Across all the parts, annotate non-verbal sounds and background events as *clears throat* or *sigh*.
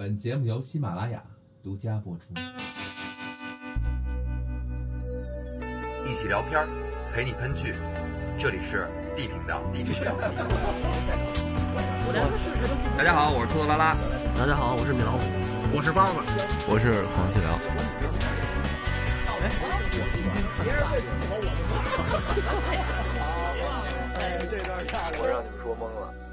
本节目由喜马拉雅独家播出。一起聊片儿，陪你喷剧，这里是 D 频道。D 频道。大家好，我是兔子拉拉。大家好，我是米老虎，我是包子，我是黄细辽。我让你们说懵了。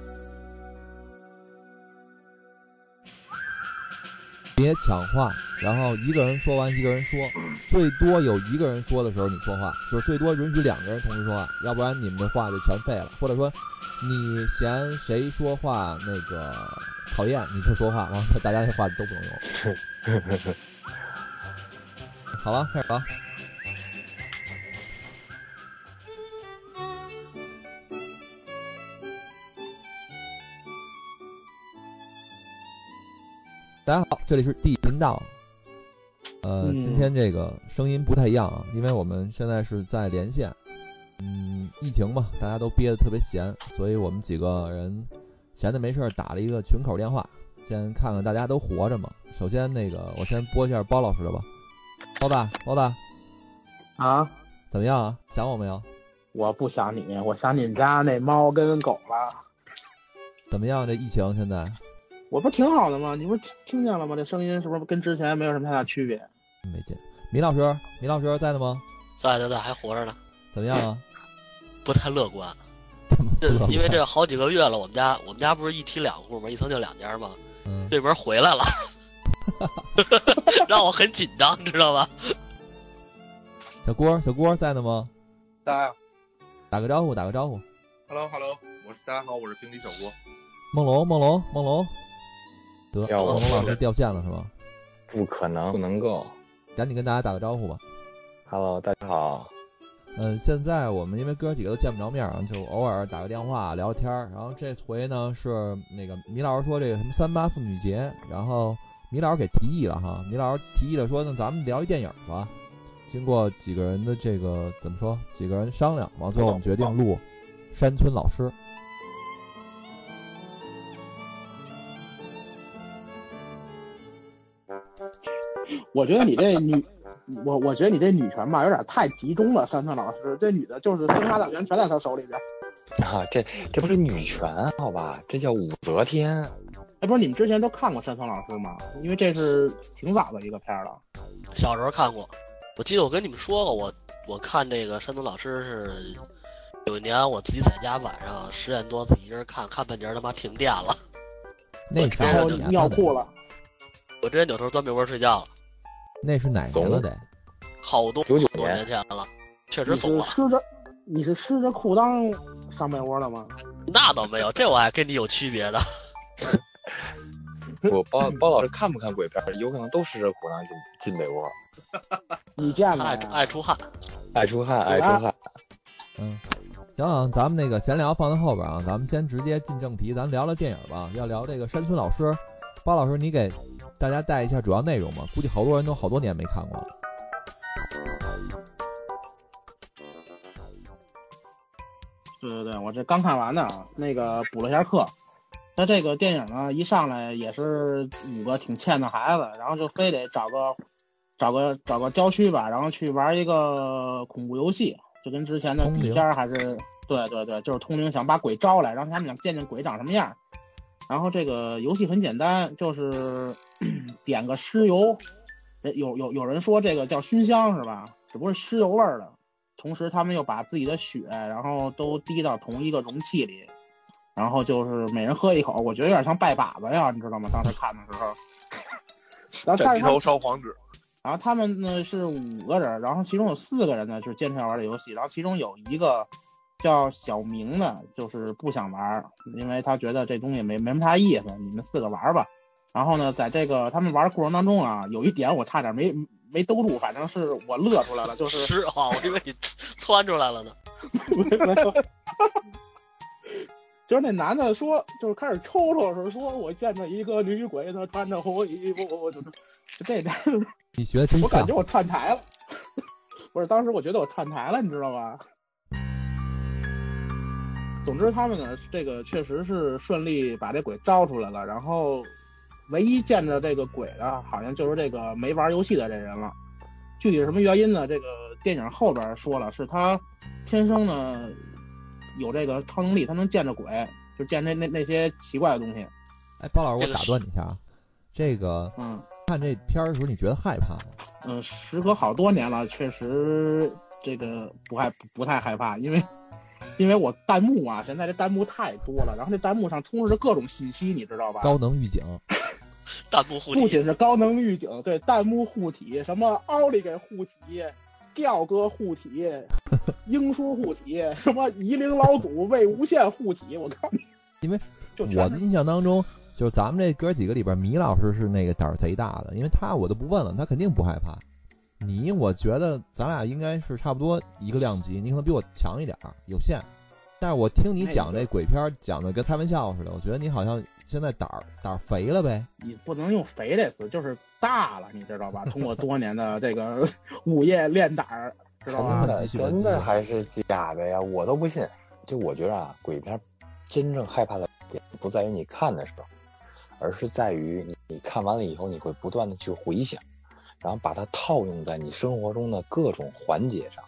别抢话，然后一个人说完一个人说，最多有一个人说的时候你说话，就是最多允许两个人同时说话，要不然你们的话就全废了。或者说你嫌谁说话那个讨厌，你就说话，完 *laughs* 了大家的话都不能用。*laughs* 好了，开始了。大家好，这里是地频道。呃，嗯今天这个声音不太一样啊，因为我们现在是在连线。嗯，疫情嘛，大家都憋得特别闲，所以我们几个人闲的没事儿打了一个群口电话，先看看大家都活着吗？首先那个，我先播一下包老师的吧。包大，包大，啊，怎么样啊？想我没有？我不想你，我想你们家那猫跟狗了。怎么样？这疫情现在？我不挺好的吗？你不是听听见了吗？这声音是不是跟之前没有什么太大区别？没见。米老师，米老师在呢吗？在在在，还活着呢，怎么样啊？*laughs* 不太乐观。因为这好几个月了，我们家我们家不是一梯两户吗？一层就两家吗，嗯，对门回来了，*laughs* 让我很紧张，知道吧？*laughs* 小郭，小郭在呢吗？大家打个招呼，打个招呼。，Hello Hello，我是大家好，我是平底小郭。梦龙，梦龙，梦龙，得，叫我梦龙老师掉线了是吗？不可能，不能够。赶紧跟大家打个招呼吧。Hello，大家好。嗯，现在我们因为哥几个都见不着面儿，就偶尔打个电话聊天儿。然后这回呢是那个米老师说这个什么三八妇女节，然后米老师给提议了哈，米老师提议了说那咱们聊一电影吧。经过几个人的这个怎么说，几个人商量，完最后我们决定录《山村老师》。我觉得你这女，我我觉得你这女权吧有点太集中了。山村老师这女的就是生杀大权全在她手里边。啊，这这不是女权好吧？这叫武则天。哎，不是你们之前都看过山村老师吗？因为这是挺早的一个片儿了。小时候看过，我记得我跟你们说过，我我看这个山村老师是有一年我自己在家晚上十点多自己一人看，看半截他妈停电了，那啥然后年了得？尿裤了，我直接扭头钻被窝睡觉了，那是哪年了得？好多九九多年年前了，确实你怂了。是湿着，你是湿着裤裆上被窝了吗？那倒没有，这我还跟你有区别的。*laughs* 我包包老师看不看鬼片？有可能都湿着裤裆进进被窝，*laughs* 你见过爱？爱出汗，爱出汗，爱出汗。嗯，行啊，咱们那个闲聊放在后边啊，咱们先直接进正题，咱聊聊电影吧。要聊这个山村老师，包老师，你给大家带一下主要内容吧。估计好多人都好多年没看过了。对对对，我这刚看完的啊，那个补了一下课。那这个电影呢，一上来也是五个挺欠的孩子，然后就非得找个找个找个郊区吧，然后去玩一个恐怖游戏，就跟之前的笔仙还是对对对，就是通灵，想把鬼招来，让他们想见见鬼长什么样。然后这个游戏很简单，就是点个尸油，有有有人说这个叫熏香是吧？只不过是尸油味儿的。同时，他们又把自己的血，然后都滴到同一个容器里，然后就是每人喝一口，我觉得有点像拜把子呀，你知道吗？当时看的时候，然后但是他蘸头烧黄纸，然后他们呢是五个人，然后其中有四个人呢就是坚持要玩这游戏，然后其中有一个叫小明的，就是不想玩，因为他觉得这东西没没什么啥意思，你们四个玩吧。然后呢，在这个他们玩的过程当中啊，有一点我差点没没兜住，反正是我乐出来了，就是 *laughs* 是啊，我以为你窜出来了呢。没有，就是那男的说，就是开始抽抽的时候说，我见着一个女鬼，她穿着红衣服，就是就这点，*laughs* 你学的真我感觉。我串台了。不是，当时我觉得我串台了，你知道吧？总之，他们呢，这个确实是顺利把这鬼招出来了。然后唯一见着这个鬼的，好像就是这个没玩游戏的这人了。具体是什么原因呢？这个电影后边说了，是他天生呢有这个超能力，他能见着鬼，就见那那那些奇怪的东西。哎，包老师，我打断你一下啊，这个嗯看这片儿的时候，你觉得害怕吗？嗯，时隔好多年了，确实这个不害不不太害怕，因为 *laughs* 因为我弹幕啊，现在这弹幕太多了，然后这弹幕上充斥着各种信息，你知道吧？高能预警，弹幕护体，不仅是高能预警，对弹幕护体，什么奥利给护体、吊哥护体、*laughs* 英叔护体，什么夷陵老祖魏无羡护体，我靠！因为就我的印象当中，就是咱们这哥几个里边，米老师是那个胆儿贼大的，因为他我都不问了，他肯定不害怕。你，我觉得咱俩应该是差不多一个量级，你可能比我强一点儿，有限。但是我听你讲这鬼片讲的跟开玩笑似的，我觉得你好像现在胆儿胆儿肥了呗。你不能用肥这词，就是大了，你知道吧？通过多年的这个午夜练胆儿，知道吧？真的真的还是假的呀？我都不信。就我觉得啊，鬼片真正害怕的点不在于你看的时候，而是在于你你看完了以后，你会不断的去回想，然后把它套用在你生活中的各种环节上，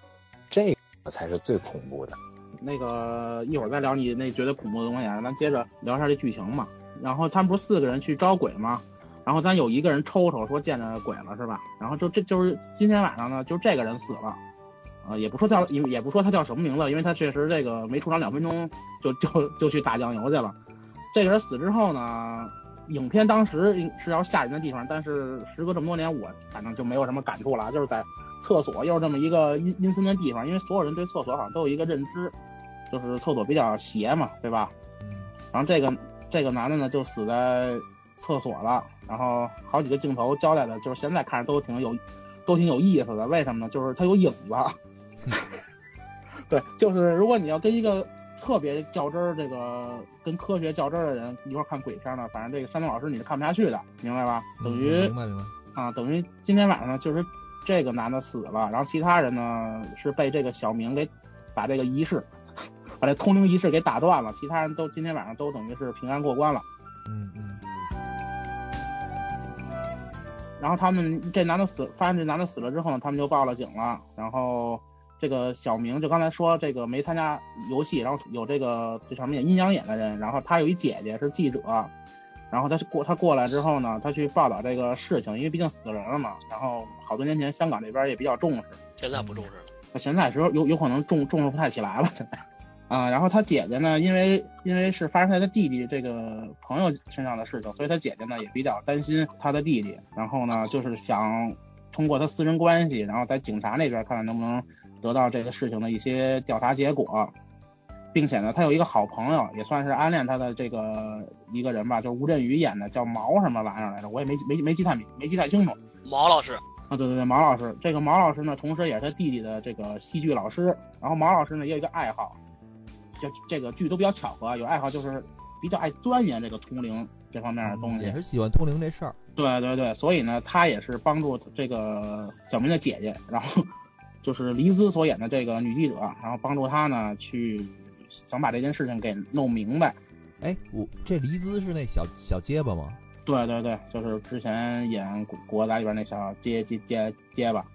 这个才是最恐怖的。那个一会儿再聊你那觉得恐怖的东西啊，咱接着聊一下这剧情嘛。然后他们不是四个人去招鬼吗？然后咱有一个人抽抽说见着鬼了是吧？然后就这就是今天晚上呢，就这个人死了，呃，也不说叫也也不说他叫什么名字，因为他确实这个没出场两分钟就就就去打酱油去了。这个人死之后呢，影片当时是要吓人的地方，但是时隔这么多年，我反正就没有什么感触了，就是在厕所又是这么一个阴阴森的地方，因为所有人对厕所好像都有一个认知，就是厕所比较邪嘛，对吧？嗯，然后这个这个男的呢就死在厕所了，然后好几个镜头交代的，就是现在看着都挺有都挺有意思的。为什么呢？就是他有影子。*laughs* 对，就是如果你要跟一个特别较真儿，这个跟科学较真儿的人一块儿看鬼片呢，反正这个山东老师你是看不下去的，明白吧？等于、嗯明白明白。啊，等于今天晚上，就是这个男的死了，然后其他人呢是被这个小明给把这个仪式，把这通灵仪式给打断了，其他人都今天晚上都等于是平安过关了。嗯嗯然后他们这男的死，发现这男的死了之后呢，他们就报了警了。然后这个小明就刚才说这个没参加游戏，然后有这个这上面阴阳眼的人，然后他有一姐姐是记者，然后他过他过来之后呢，他去报道这个事情，因为毕竟死人了嘛。然后好多年前香港这边也比较重视，现在不重视了。现在时候有有可能重重视不太起来了，现在。啊，然后他姐姐呢，因为因为是发生在他弟弟这个朋友身上的事情，所以他姐姐呢也比较担心他的弟弟，然后呢就是想通过他私人关系，然后在警察那边看看能不能得到这个事情的一些调查结果，并且呢他有一个好朋友，也算是暗恋他的这个一个人吧，就是吴镇宇演的，叫毛什么玩意儿来着，我也没没没记太明没记太清楚。毛老师，啊，对对对，毛老师，这个毛老师呢，同时也是他弟弟的这个戏剧老师。然后毛老师呢也有一个爱好，就这个剧都比较巧合啊，有爱好就是比较爱钻研这个通灵这方面的东西。也是喜欢通灵这事儿。对对对，所以呢，他也是帮助这个小明的姐姐，然后就是黎姿所演的这个女记者，然后帮助他呢去想把这件事情给弄明白。哎，我这黎姿是那小小结巴吗？对对对，就是之前演《国国仔》里边那小结结结结巴。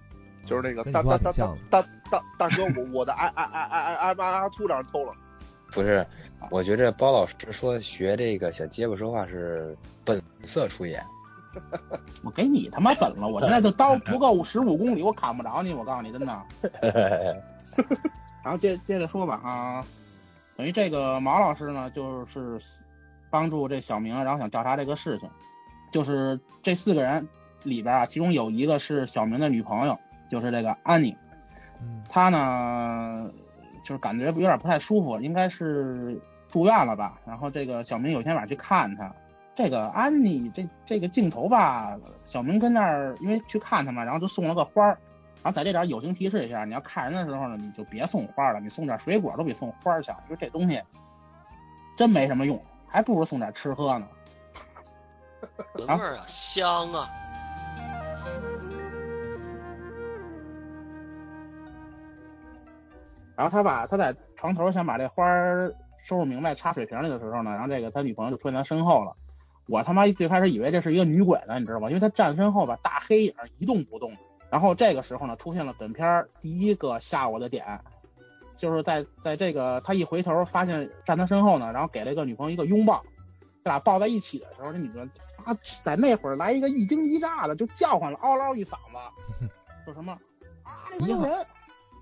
就是那个大大大大大大大哥，我我的爱爱爱爱爱爱妈兔让人偷了。不是，我觉着包老师说学这个小结巴说话是本色出演。*laughs* 我给你他妈粉了！我现在这刀不够十五公里，我砍不着你。我告诉你，真的。*laughs* 然后接接着说吧啊，等于这个毛老师呢，就是帮助这小明，然后想调查这个事情。就是这四个人里边啊，其中有一个是小明的女朋友，就是这个安妮。嗯她呢，就是感觉有点不太舒服，应该是住院了吧。然后这个小明有一天晚上去看他，这个安妮这这个镜头吧，小明跟那儿因为去看他嘛，然后就送了个花儿。然后在这点友情提示一下，你要看人的时候呢，你就别送花了，你送点水果都比送花强。就这东西真没什么用，还不如送点吃喝呢。*laughs* 闻味儿啊，香啊。然后他把他在床头想把这花儿收拾明白插水瓶里的时候呢，然后这个他女朋友就出现在他身后了。我他妈最开始以为这是一个女鬼呢，你知道吗？因为他站身后吧大黑影一动不动。然后这个时候呢，出现了本片儿第一个吓我的点，就是在在这个他一回头发现站他身后呢，然后给了一个女朋友一个拥抱，这俩抱在一起的时候，这女的啊，在那会儿来一个一惊一乍的就叫唤了，嗷嗷一嗓子，*laughs* 说什么啊，那有人。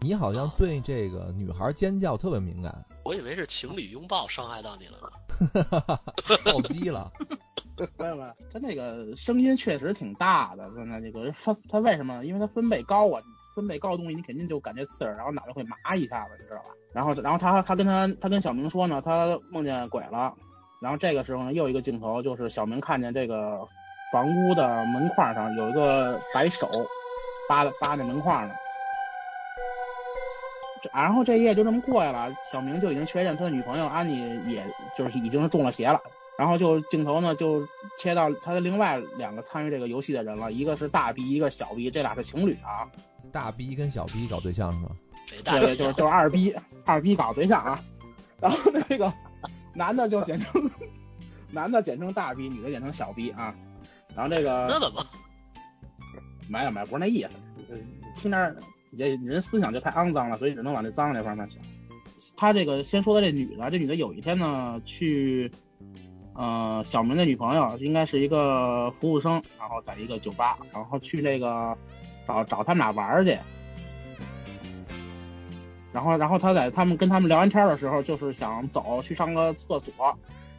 你好像对这个女孩尖叫特别敏感，我以为是情侣拥抱伤害到你了呢，*laughs* 暴击了。*laughs* 没有没有，他那个声音确实挺大的，现在这个他他为什么？因为他分贝高啊，分贝高的东西你肯定就感觉刺耳，然后脑袋会麻一下子，你知道吧？然后 *laughs* 然后他他跟他他跟小明说呢，他梦见鬼了，然后这个时候呢又一个镜头就是小明看见这个房屋的门框上有一个白手扒扒那门框呢。然后这一夜就这么过去了，小明就已经确认他的女朋友安妮，也就是已经是中了邪了。然后就镜头呢就切到他的另外两个参与这个游戏的人了，一个是大 B，一个是小 B，这俩是情侣啊。大 B 跟小 B 搞对象是吗？对，就是就是二 B，二 B 搞对象啊。然后那个男的就简称男的简称大 B，女的简称小 B 啊。然后这个那怎么？没有没有，不是那意思，听着。这人思想就太肮脏了，所以只能往这脏那方面想。他这个先说的这女的，这女的有一天呢去，呃，小明的女朋友应该是一个服务生，然后在一个酒吧，然后去那个找找他们俩玩去。然后，然后他在他们跟他们聊完天的时候，就是想走去上个厕所，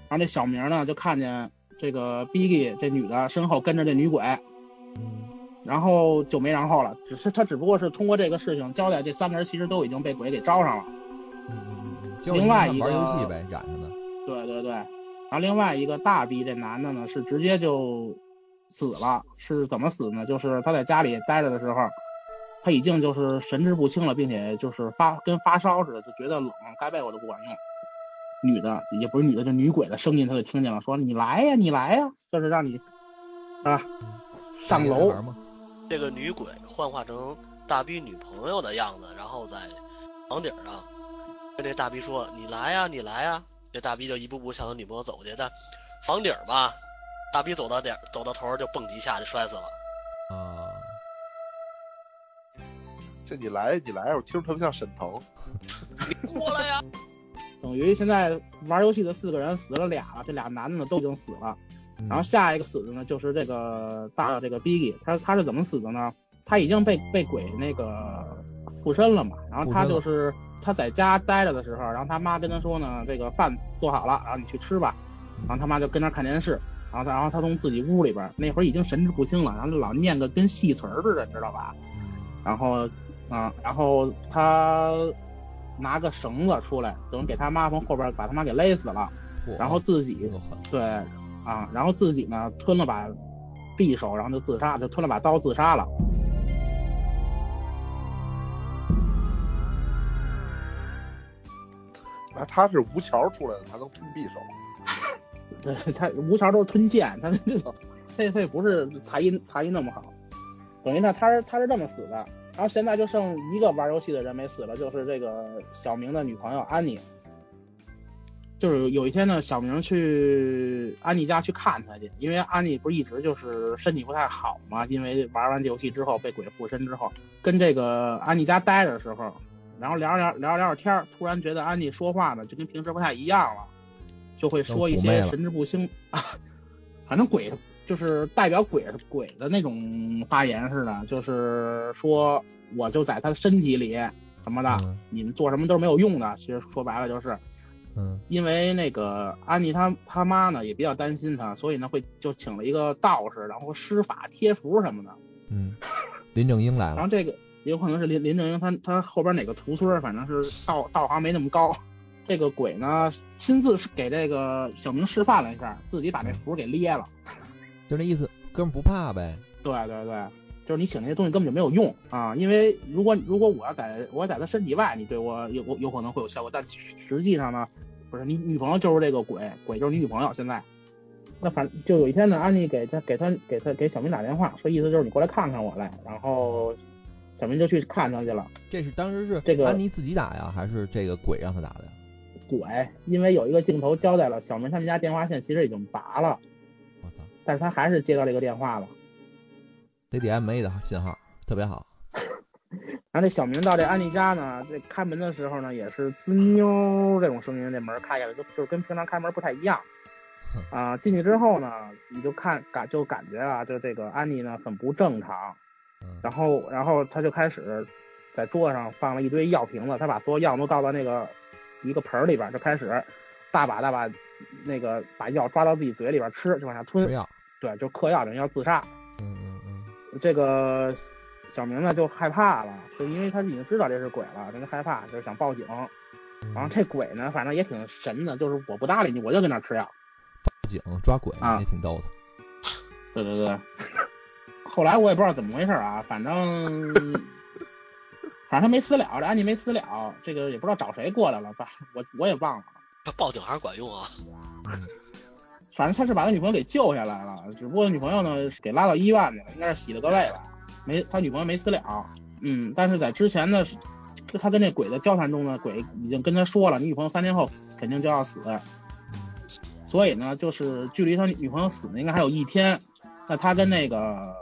然后这小明呢就看见这个 Biggy 这女的身后跟着这女鬼。然后就没然后了，只是他只不过是通过这个事情交代，这三个人其实都已经被鬼给招上了。嗯嗯嗯。另外一个玩游戏呗，染上的。对对对。然后另外一个大逼这男的呢，是直接就死了，是怎么死呢？就是他在家里待着的时候，他已经就是神志不清了，并且就是发跟发烧似的，就觉得冷，盖被我都不管用。女的也不是女的，就女鬼的声音他就听见了，说你来呀，你来呀，就是让你啊上楼。这个女鬼幻化成大逼女朋友的样子，然后在房顶上跟这大逼说：“你来呀，你来呀。”这大逼就一步步向他女朋友走去，但房顶吧，大逼走到点走到头就蹦极下就摔死了。啊！这你来你来，我听着特别像沈腾。*laughs* 你过来呀！等于现在玩游戏的四个人死了俩了，这俩男的呢都已经死了。然后下一个死的呢，就是这个大这个 Biggy，他他是怎么死的呢？他已经被被鬼那个附身了嘛。然后他就是他在家待着的时候，然后他妈跟他说呢，这个饭做好了，然后你去吃吧。然后他妈就跟那看电视，然后他然后他从自己屋里边那会儿已经神志不清了，然后就老念个跟戏词儿似的，你知道吧？然后啊，然后他拿个绳子出来，等于给他妈从后边把他妈给勒死了，然后自己对。啊，然后自己呢吞了把匕首，然后就自杀，就吞了把刀自杀了。那他是吴桥出来的，他能吞匕首？*laughs* 对他吴桥都是吞剑，他这种他他也不是才艺才艺那么好。等于呢，他是他是这么死的。然后现在就剩一个玩游戏的人没死了，就是这个小明的女朋友安妮。就是有一天呢，小明去安妮家去看他去，因为安妮不是一直就是身体不太好嘛，因为玩完这游戏之后被鬼附身之后，跟这个安妮家待着的时候，然后聊着聊聊着聊着天突然觉得安妮说话呢就跟平时不太一样了，就会说一些神志不清啊，*laughs* 反正鬼就是代表鬼鬼的那种发言似的，就是说我就在他的身体里什么的，你们做什么都是没有用的，其实说白了就是。嗯，因为那个安妮她她妈呢也比较担心她，所以呢会就请了一个道士，然后施法贴符什么的。嗯，林正英来了。然后这个有可能是林林正英他他后边哪个徒孙，反正是道道行没那么高。这个鬼呢亲自给这个小明示范了一下，自己把这符给裂了。*laughs* 就那意思，哥们不怕呗。对对对，就是你请那些东西根本就没有用啊，因为如果如果我要在我要在他身体外，你对我有有可能会有效果，但实际上呢。不是你女朋友就是这个鬼，鬼就是你女朋友。现在，那反正就有一天呢，安妮给他给他给他给小明打电话，说意思就是你过来看看我来。然后小明就去看他去了。这是当时是这个安妮自己打呀，还是这个鬼让他打的呀？鬼，因为有一个镜头交代了，小明他们家电话线其实已经拔了，我操但是他还是接到这个电话了。得点没的信号特别好。然后这小明到这安妮家呢，这开门的时候呢，也是滋妞这种声音，这门开开了，就就是跟平常开门不太一样。啊、进去之后呢，你就看感就感觉啊，就这个安妮呢很不正常。嗯然后然后他就开始在桌子上放了一堆药瓶子，他把所有药都倒到那个一个盆儿里边儿，就开始大把大把那个把药抓到自己嘴里边吃，就往下吞。对，就嗑药等于要自杀。这个小明呢就害怕了，就因为他已经知道这是鬼了，他就害怕，就是想报警。然后这鬼呢，反正也挺神的，就是我不搭理你，我就在那儿吃药。报警抓鬼啊也挺逗的。对对对。后来我也不知道怎么回事啊，反正 *laughs* 反正他没私了，这安妮没私了，这个也不知道找谁过来了吧，我我也忘了。这报警还是管用啊。*laughs* 嗯反正他是把他女朋友给救下来了，只不过女朋友呢是给拉到医院去了，应该是洗了个胃吧，没他女朋友没死了。嗯，但是在之前的他跟那鬼的交谈中呢，鬼已经跟他说了，你女朋友三天后肯定就要死，所以呢，就是距离他女朋友死呢应该还有一天，那他跟那个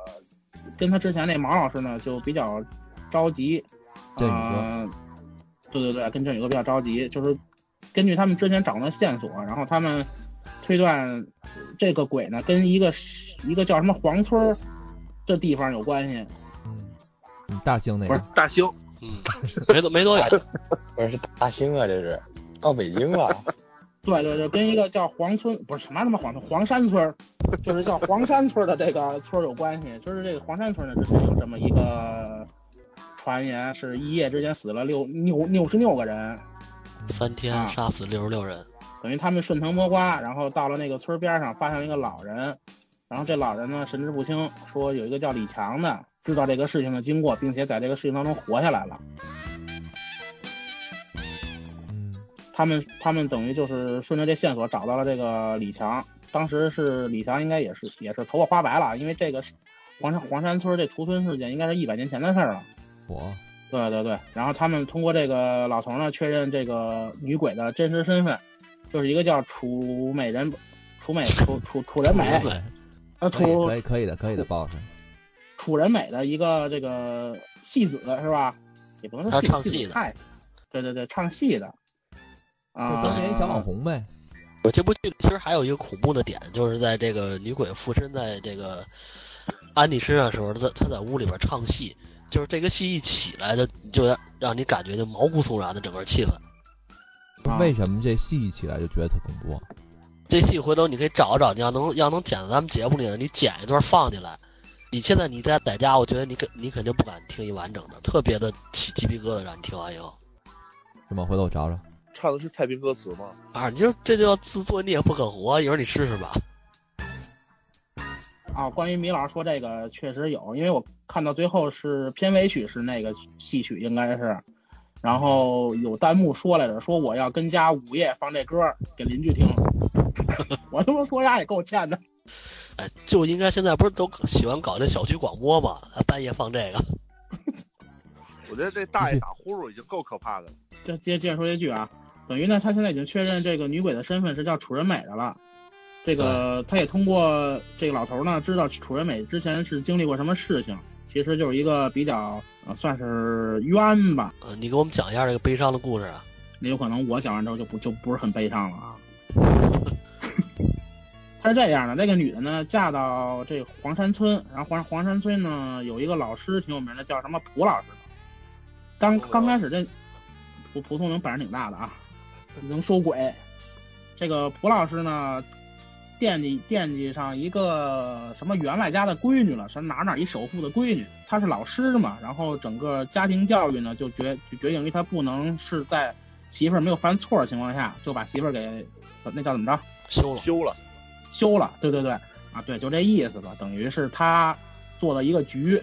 跟他之前那毛老师呢就比较着急，啊呃，对对对，跟振宇哥比较着急，就是根据他们之前掌握的线索，然后他们推断这个鬼呢跟一个一个叫什么黄村儿这地方有关系。嗯，嗯大兴那不是。大兴，嗯，没多没多远。*laughs* 不是是大兴啊，这是到北京啊，*laughs* 对对对，跟一个叫黄村不是什么他妈黄村黄山村儿，就是叫黄山村儿的这个村儿有关系。就是这个黄山村呢，之前有这么一个传言，是一夜之间死了六六六十六个人，三天啊杀死六十六人，等于他们顺藤摸瓜，然后到了那个村儿边上，发现了一个老人，然后这老人呢神志不清，说有一个叫李强的知道这个事情的经过，并且在这个事情当中活下来了。嗯他们他们等于就是顺着这线索找到了这个李强，当时是李强应该也是也是头发花白了，因为这个是黄山黄山村这屠村事件应该是一百年前的事儿了。我对对对，然后他们通过这个老头呢确认这个女鬼的真实身份，就是一个叫楚美人，楚美楚楚楚人美，对，呃可以楚可以可以的可以的报上。楚人美的一个这个戏子是吧？也不能说戏子，唱戏的戏子太，对对对，唱戏的。就啊，当年一小网红呗。我这部剧其实还有一个恐怖的点，就是在这个女鬼附身在这个安迪身上的时候，她在她在屋里边唱戏，就是这个戏一起来的就让让你感觉就毛骨悚然的整个气氛。啊为什么这戏一起来就觉得特恐怖？这戏回头你可以找找，你要能要能剪到咱们节目里，你剪一段放进来。你现在你在在家，我觉得你肯你肯定不敢听一完整的，特别的起鸡皮疙瘩，让你听完以后是吗？回头我找找。唱的是太平歌词吗？啊，你说这就叫自作孽不可活，一会儿你试试吧。啊，关于米老师说这个确实有，因为我看到最后是片尾曲是那个戏曲应该是，然后有弹幕说来着，说我要跟家午夜放这歌给邻居听，*laughs* 我他妈说呀也够欠的。哎，就应该现在不是都喜欢搞这小区广播嘛，半夜放这个。*laughs* 我觉得这大爷打呼噜已经够可怕的了。就接接着说一句啊，等于呢，他现在已经确认这个女鬼的身份是叫楚人美的了。这个他也通过这个老头呢，知道楚人美之前是经历过什么事情，其实就是一个比较呃算是冤吧。呃，你给我们讲一下这个悲伤的故事啊。那有可能我讲完之后就不就不是很悲伤了啊。*laughs* 他是这样的，那个女的呢，嫁到这黄山村，然后黄黄山村呢有一个老师挺有名的，叫什么蒲老师。刚刚开始这蒲蒲松龄本事挺大的啊，能说鬼。这个蒲老师呢，惦记惦记上一个什么员外家的闺女了，什么哪哪一首富的闺女，他是老师嘛，然后整个家庭教育呢就决就决定于他不能是在媳妇儿没有犯错的情况下就把媳妇儿给那叫怎么着？休了，休了，休了，对对对，啊对，就这意思吧，等于是他做了一个局，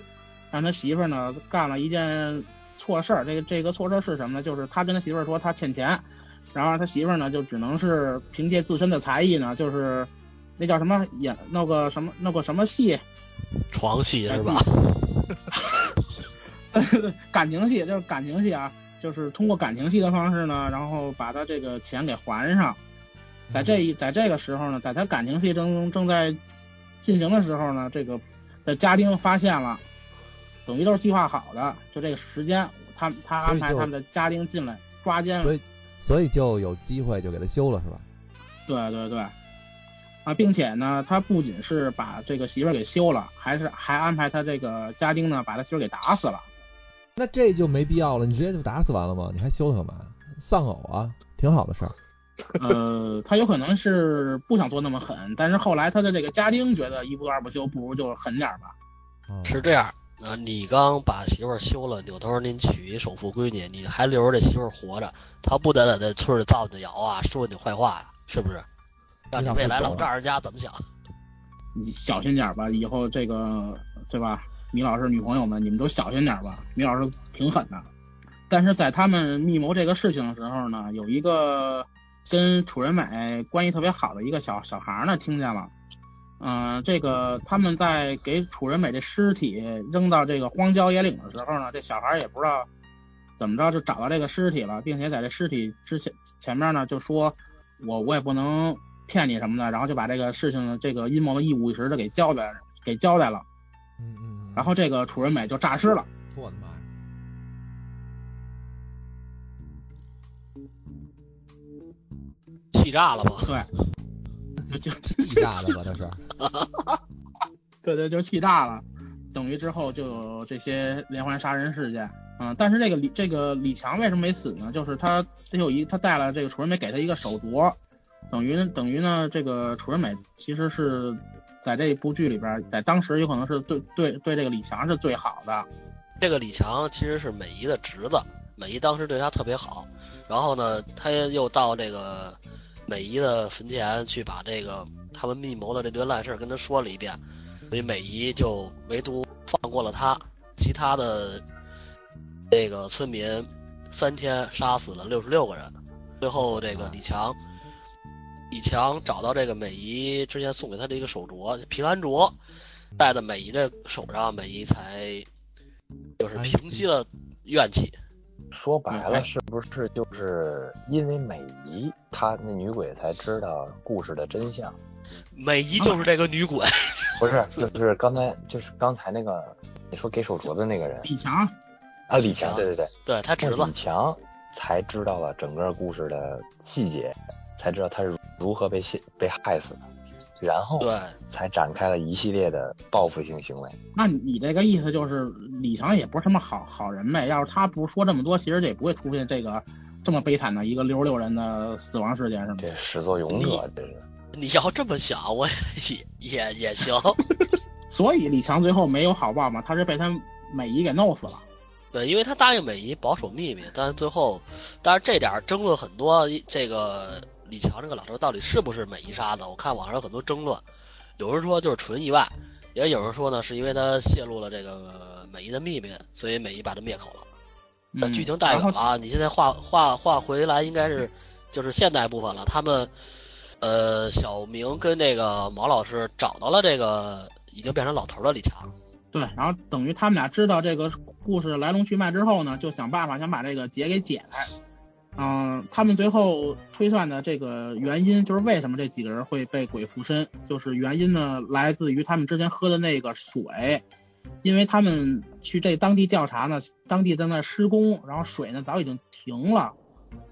让他媳妇儿呢干了一件错事儿，这个这个错事儿是什么呢？就是他跟他媳妇儿说他欠钱，然后他媳妇儿呢就只能是凭借自身的才艺呢，就是那叫什么演弄个什么弄个什么戏，床戏是吧？*laughs* 感情戏就是感情戏啊，就是通过感情戏的方式呢，然后把他这个钱给还上。在这一在这个时候呢，在他感情戏正正在进行的时候呢，这个在家丁发现了，等于都是计划好的，就这个时间，他他安排他们的家丁进来抓奸了。所以所以就有机会就给他休了是吧？对对对，啊，并且呢，他不仅是把这个媳妇儿给休了，还是还安排他这个家丁呢把他媳妇儿给打死了。那这就没必要了，你直接就打死完了吗？你还休他干嘛？丧偶啊，挺好的事儿。*laughs* 呃，他有可能是不想做那么狠，但是后来他的这个家丁觉得一不做二不休，不如就狠点儿吧。哦是这样啊，你刚把媳妇儿休了，扭头您娶一首富闺女，你还留着这媳妇儿活着，他不得在这村里造你谣啊，说你坏话呀、是不是？让你未来老丈人家怎么想？你小心点吧，以后这个对吧？米老师女朋友们，你们都小心点吧。米老师挺狠的，但是在他们密谋这个事情的时候呢，有一个跟楚人美关系特别好的一个小小孩呢，听见了。嗯、这个他们在给楚人美这尸体扔到这个荒郊野岭的时候呢，这小孩也不知道怎么着就找到这个尸体了，并且在这尸体之前前面呢就说，我我也不能骗你什么的，然后就把这个事情的这个阴谋的一五一十的给交代给交代了。嗯嗯嗯。然后这个楚人美就诈尸了。我的妈呀！气炸了吧？对，*laughs* 就就气炸了吧？这是。*laughs* 对对，就气炸了。等于之后就有这些连环杀人事件。嗯，但是这个李这个李强为什么没死呢？就是他他有一他带了这个楚人美给他一个手镯，等于等于呢这个楚人美其实是在这部剧里边，在当时有可能是对对对这个李强是最好的。这个李强其实是美姨的侄子，美姨当时对他特别好，然后呢，他又到这个美姨的坟前去把这个他们密谋的这堆烂事儿跟他说了一遍，所以美姨就唯独放过了他，其他的这个村民三天杀死了六十六个人，最后这个李强。李强找到这个美姨之前送给他的一个手镯，平安镯，戴在美姨的手上，美姨才就是平息了怨气。说白嗯了，是不是就是因为美姨，她那女鬼才知道故事的真相？美姨就是这个女鬼，不是，就是刚才就是刚才那个你说给手镯的那个人李强，啊，李强，对对对，对他侄子那李。强才知道了整个故事的细节，才知道他是如何被陷被害死的，然后对，才展开了一系列的报复性行为。那你这个意思就是李强也不是什么好好人呗？要是他不说这么多，其实这也不会出现这个这么悲惨的一个六十六人的死亡事件，是吗？这始作俑者，这是你要这么想，我也也也行。*laughs* 所以李强最后没有好报嘛，他是被他美姨给弄死了。对，因为他答应美姨保守秘密，但是最后，但是这点儿争论很多。这个李强这个老头到底是不是美伊杀的？我看网上有很多争论，有人说就是纯意外，也有人说呢是因为他泄露了这个美伊的秘密，所以美伊把他灭口了。那嗯，剧情带远了啊！你现在画画画回来，应该是就是现代部分了。他们呃，小明跟那个毛老师找到了这个已经变成老头的李强。对，然后等于他们俩知道这个故事来龙去脉之后呢，就想办法想把这个结给解开。嗯，他们最后推算的这个原因就是为什么这几个人会被鬼附身，就是原因呢来自于他们之前喝的那个水，因为他们去这当地调查呢，当地正在施工，然后水呢早已经停了。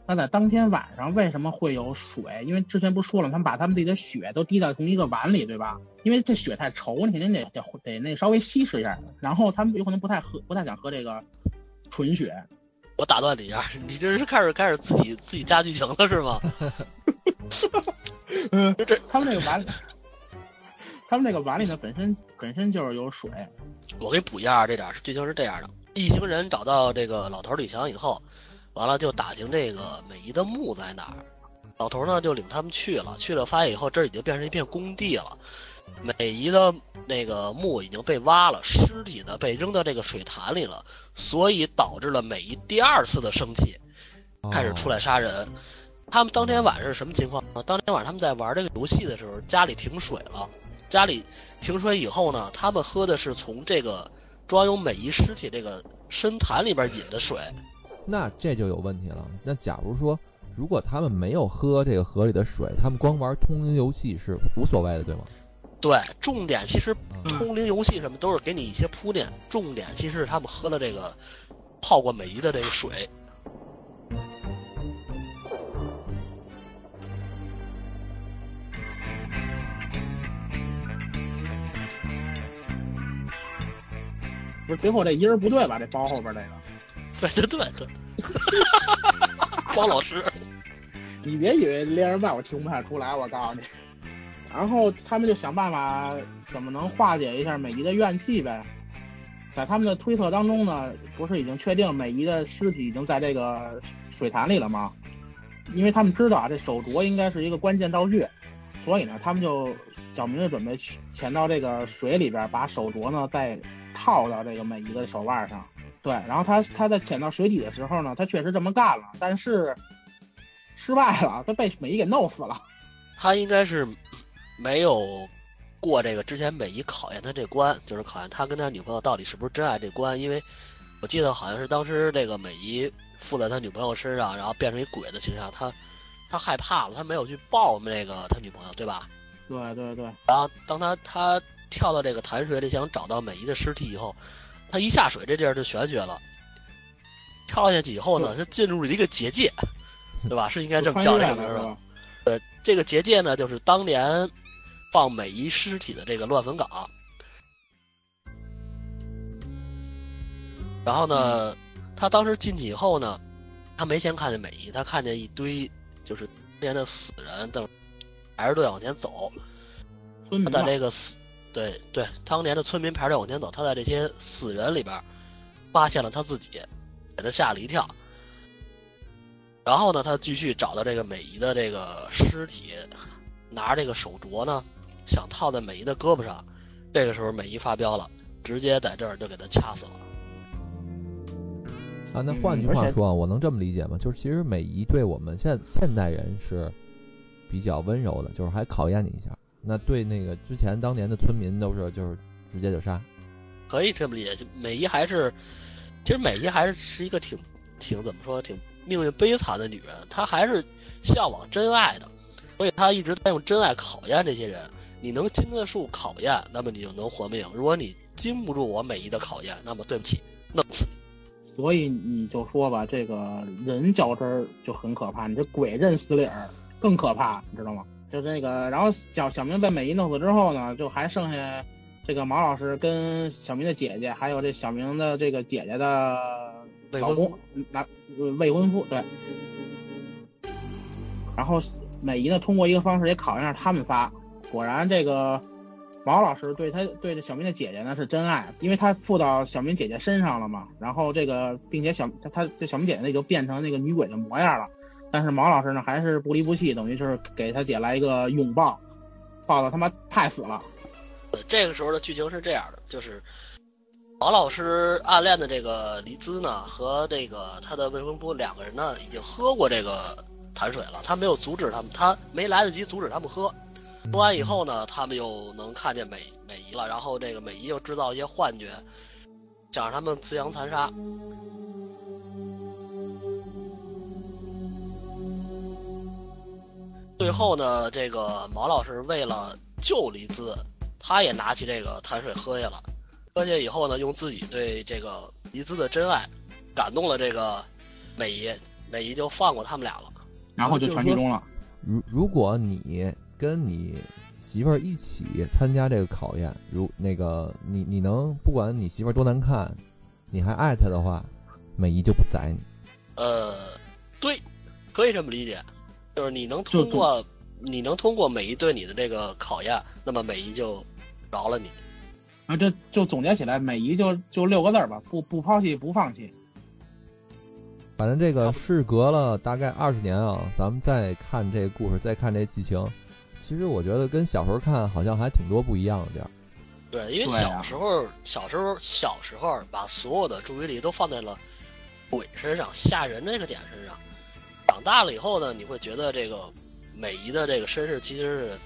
那在当天晚上为什么会有水？因为之前不是说了，他们把他们自己的血都滴到同一个碗里，对吧？因为这血太稠，你肯定得得得那稍微稀释一下。然后他们有可能不太喝，不太想喝这个纯血。我打断你一下，你这是开始开始自己自己加剧情了是吗？嗯 *laughs* 这他们那个碗里，他们那个碗里呢本身本身就是有水。我给补一下，这点儿剧情是这样的：一行人找到这个老头李强以后，完了就打听这个美姨的墓在哪儿。老头呢就领他们去了，去了发现以后，这儿已经变成一片工地了。美姨的那个墓已经被挖了，尸体呢被扔到这个水潭里了，所以导致了美姨第二次的生气，开始出来杀人。他们当天晚上是什么情况呢？当天晚上他们在玩这个游戏的时候，家里停水了。家里停水以后呢，他们喝的是从这个装有美姨尸体这个深潭里边引的水。那这就有问题了。那假如说，如果他们没有喝这个河里的水，他们光玩通灵游戏是无所谓的，对吗？对，重点其实嗯通灵游戏什么都是给你一些铺垫，重点其实是他们喝了这个泡过美姨的这个水。不是最后这音儿不对吧？这包后边这个，对对对对，*laughs* 包老师，你别以为连人麦我听不太出来，我告诉你。然后他们就想办法怎么能化解一下美姨的怨气呗。在他们的推测当中呢，不是已经确定美姨的尸体已经在这个水潭里了吗？因为他们知道啊，这手镯应该是一个关键道具，所以呢，他们就小明就准备潜到这个水里边，把手镯呢再套到这个美姨的手腕上。对，然后他他在潜到水底的时候呢，他确实这么干了，但是失败了，他被美姨给弄死了。他应该是没有过这个之前美姨考验他这关，就是考验他跟他女朋友到底是不是真爱这关。因为我记得好像是当时这个美姨附在他女朋友身上，然后变成一鬼的形象，他他害怕了，他没有去抱那个他女朋友，对吧？对对对，然后当他他跳到这个潭水里想找到美姨的尸体以后，他一下水这地儿就玄学了。跳下去以后呢，他进入了一个结界，对吧？是应该这么叫这个名儿吧？呃，这个结界呢，就是当年放美姨尸体的这个乱坟岗。然后呢，他当时进去以后呢，他没先看见美姨，他看见一堆就是当年的死人等排着队往前走。他在村民嘛这个死，对对，当年的村民排着队往前走，他在这些死人里边发现了他自己，给他吓了一跳。然后呢，他继续找到这个美姨的这个尸体，拿着这个手镯呢，想套在美姨的胳膊上。这个时候，美姨发飙了，直接在这儿就给他掐死了。啊，那换句话说啊，我能这么理解吗？就是其实美姨对我们现现代人是比较温柔的，就是还考验你一下。那对那个之前当年的村民都是就是直接就杀。可以这么理解，就美姨还是，其实美姨还是是一个挺挺怎么说，挺命运悲惨的女人，她还是向往真爱的，所以她一直在用真爱考验这些人。你能经得住考验，那么你就能活命；如果你经不住我美姨的考验，那么对不起，弄死你。所以你就说吧，这个人较真儿就很可怕，你这鬼认死理儿更可怕，你知道吗？就这个，然后小小明被美姨弄死之后呢，就还剩下这个毛老师跟小明的姐姐，还有这小明的这个姐姐的老公，男未婚夫，对。然后美姨呢，通过一个方式也考验了他们仨，果然这个毛老师对他对这小明的姐姐呢是真爱，因为他附到小明姐姐身上了嘛。然后这个，并且小他他这小明姐姐呢就变成那个女鬼的模样了。但是毛老师呢还是不离不弃，等于是给他姐来一个拥抱，抱的他妈太死了。这个时候的剧情是这样的，就是毛老师暗恋的这个黎姿呢，和这个他的未婚夫两个人呢，已经喝过这个潭水了。他没有阻止他们，他没来得及阻止他们喝。喝完以后呢，他们又能看见美美姨了，然后这个美姨又制造一些幻觉，想让他们自相残杀。最后呢，这个毛老师为了救黎姿，他也拿起这个潭水喝下了。喝下以后呢，用自己对这个黎姿的真爱感动了这个美姨，美姨就放过他们俩了。然后就全剧终了。如如果你跟你媳妇儿一起参加这个考验，如那个你你能不管你媳妇儿多难看，你还爱她的话，美姨就不宰你。呃，对，可以这么理解，就是你能通过你能通过美姨对你的这个考验，那么美姨就饶了你。啊，这就总结起来，美姨就就六个字儿吧，不不抛弃，不放弃。反正这个事隔了大概二十年啊，咱们再看这个故事，再看这剧情，其实我觉得跟小时候看好像还挺多不一样的地儿。对，因为小时候，小时候，小时候把所有的注意力都放在了鬼身上、吓人这个点身上。长大了以后呢，你会觉得这个美姨的这个身世其实是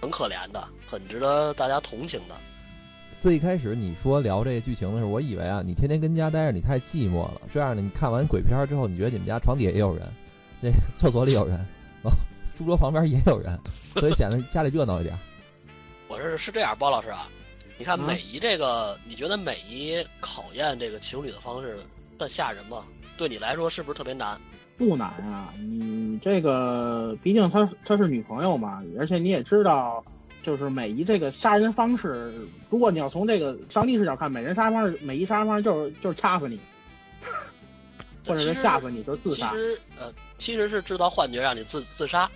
很可怜的，很值得大家同情的。最一开始你说聊这个剧情的时候，我以为啊，你天天跟家待着，你太寂寞了。这样呢，你看完鬼片之后，你觉得你们家床底下也有人，那厕所里有人，啊，书桌旁边也有人，*laughs* 所以显得家里热闹一点。我我是是这样，包老师啊，你看啊美姨这个，你觉得美姨考验这个情侣的方式算吓人吗？对你来说是不是特别难？不难啊，你这个毕竟她她是女朋友嘛，而且你也知道，就是美姨这个杀人方式，如果你要从这个上帝视角看，美人杀人方式，美姨杀人方式就是就是掐死你，*laughs* 或者是吓死你，就是自杀其。实呃，其实是制造幻觉让你自自杀，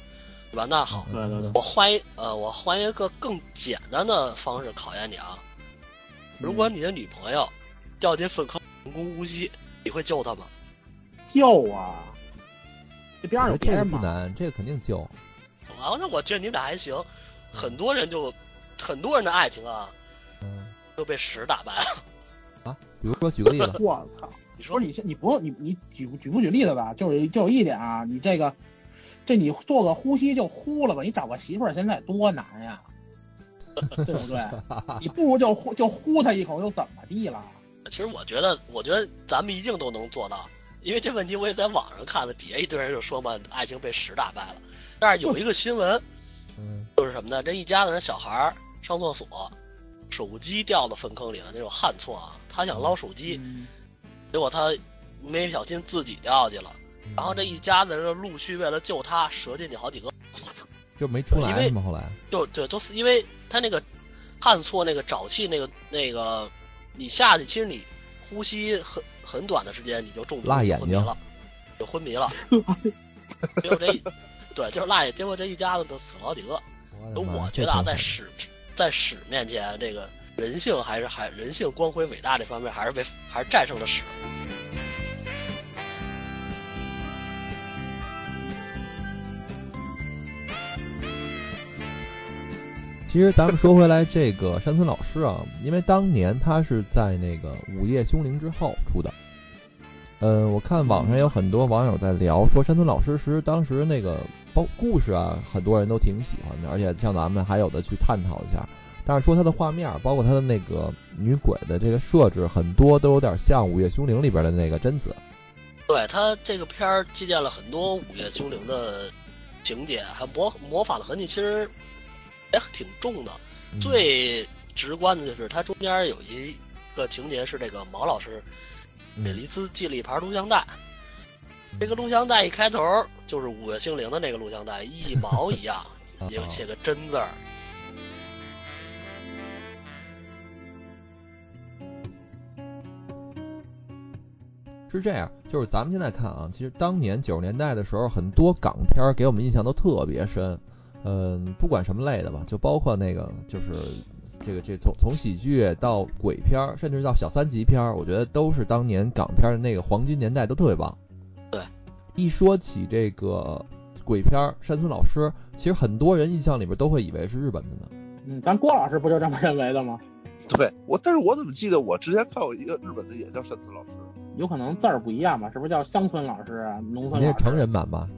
对吧？那好，对对对，我换一呃，我换一个更简单的方式考验你啊。如果你的女朋友掉进粪坑人工呼吸，你会救她吗？救啊！这边上有这个别人吗？不难，这个肯定救。啊，那我觉得你们俩还行。很多人就很多人的爱情啊嗯都被屎打败了。啊，比如说举个例子，*laughs* 我操！你说你先，你不用你你举举不举例子吧，就是就有一点啊，你这个这你做个呼吸就呼了吧，你找个媳妇儿现在多难呀，对不对？你不如就呼就呼他一口又怎么地了？其实我觉得，我觉得咱们一定都能做到，因为这问题我也在网上看了，底下一堆人就说嘛，爱情被屎打败了。但是有一个新闻 *laughs* 嗯就是什么呢？这一家子人小孩儿上厕所，手机掉到粪坑里了，那种旱厕啊，他想捞手机，嗯结果他没小心自己掉下去了。然后这一家子人陆续为了救他，折进去好几个，就没出来是吗？后来就就都是因为他那个看错那个沼气那个那个，你下去其实你呼吸很很短的时间你就中毒辣眼睛了，就昏迷了。结果这一对就是辣眼，结果这一家子都死了好几个。我我觉得啊，在屎在屎面前，这个人性还是还人性光辉伟大这方面，还是被还是战胜了屎。其实咱们说回来，这个山村老师啊，因为当年他是在那个《午夜凶铃》之后出的。嗯，我看网上有很多网友在聊，说山村老师其实当时那个包故事啊，很多人都挺喜欢的，而且像咱们还有的去探讨一下。但是说他的画面，包括他的那个女鬼的这个设置，很多都有点像《午夜凶铃》里边的那个贞子。对他这个片儿借鉴了很多《午夜凶铃》的情节，还模模仿的痕迹，其实也挺重的。嗯最直观的就是它中间有一个情节是这个毛老师给嗯黎姿寄了一盘录像带，这个录像带一开头就是《午夜凶铃》的那个录像带，一 *laughs* 毛一样，啊也写个真字儿。是这样，就是咱们现在看啊，其实当年九十年代的时候，很多港片儿给我们印象都特别深。嗯，不管什么类的吧，就包括那个，就是这个这从从喜剧到鬼片儿，甚至到小三级片儿，我觉得都是当年港片的那个黄金年代，都特别棒。对，一说起这个鬼片儿，山村老师，其实很多人印象里边都会以为是日本的呢。嗯，咱郭老师不就这么认为的吗？*laughs* 对我，但是我怎么记得我之前看过一个日本的也叫山村老师？有可能字儿不一样吧？是不是叫乡村老师啊？农村老师？你那是成人版吧？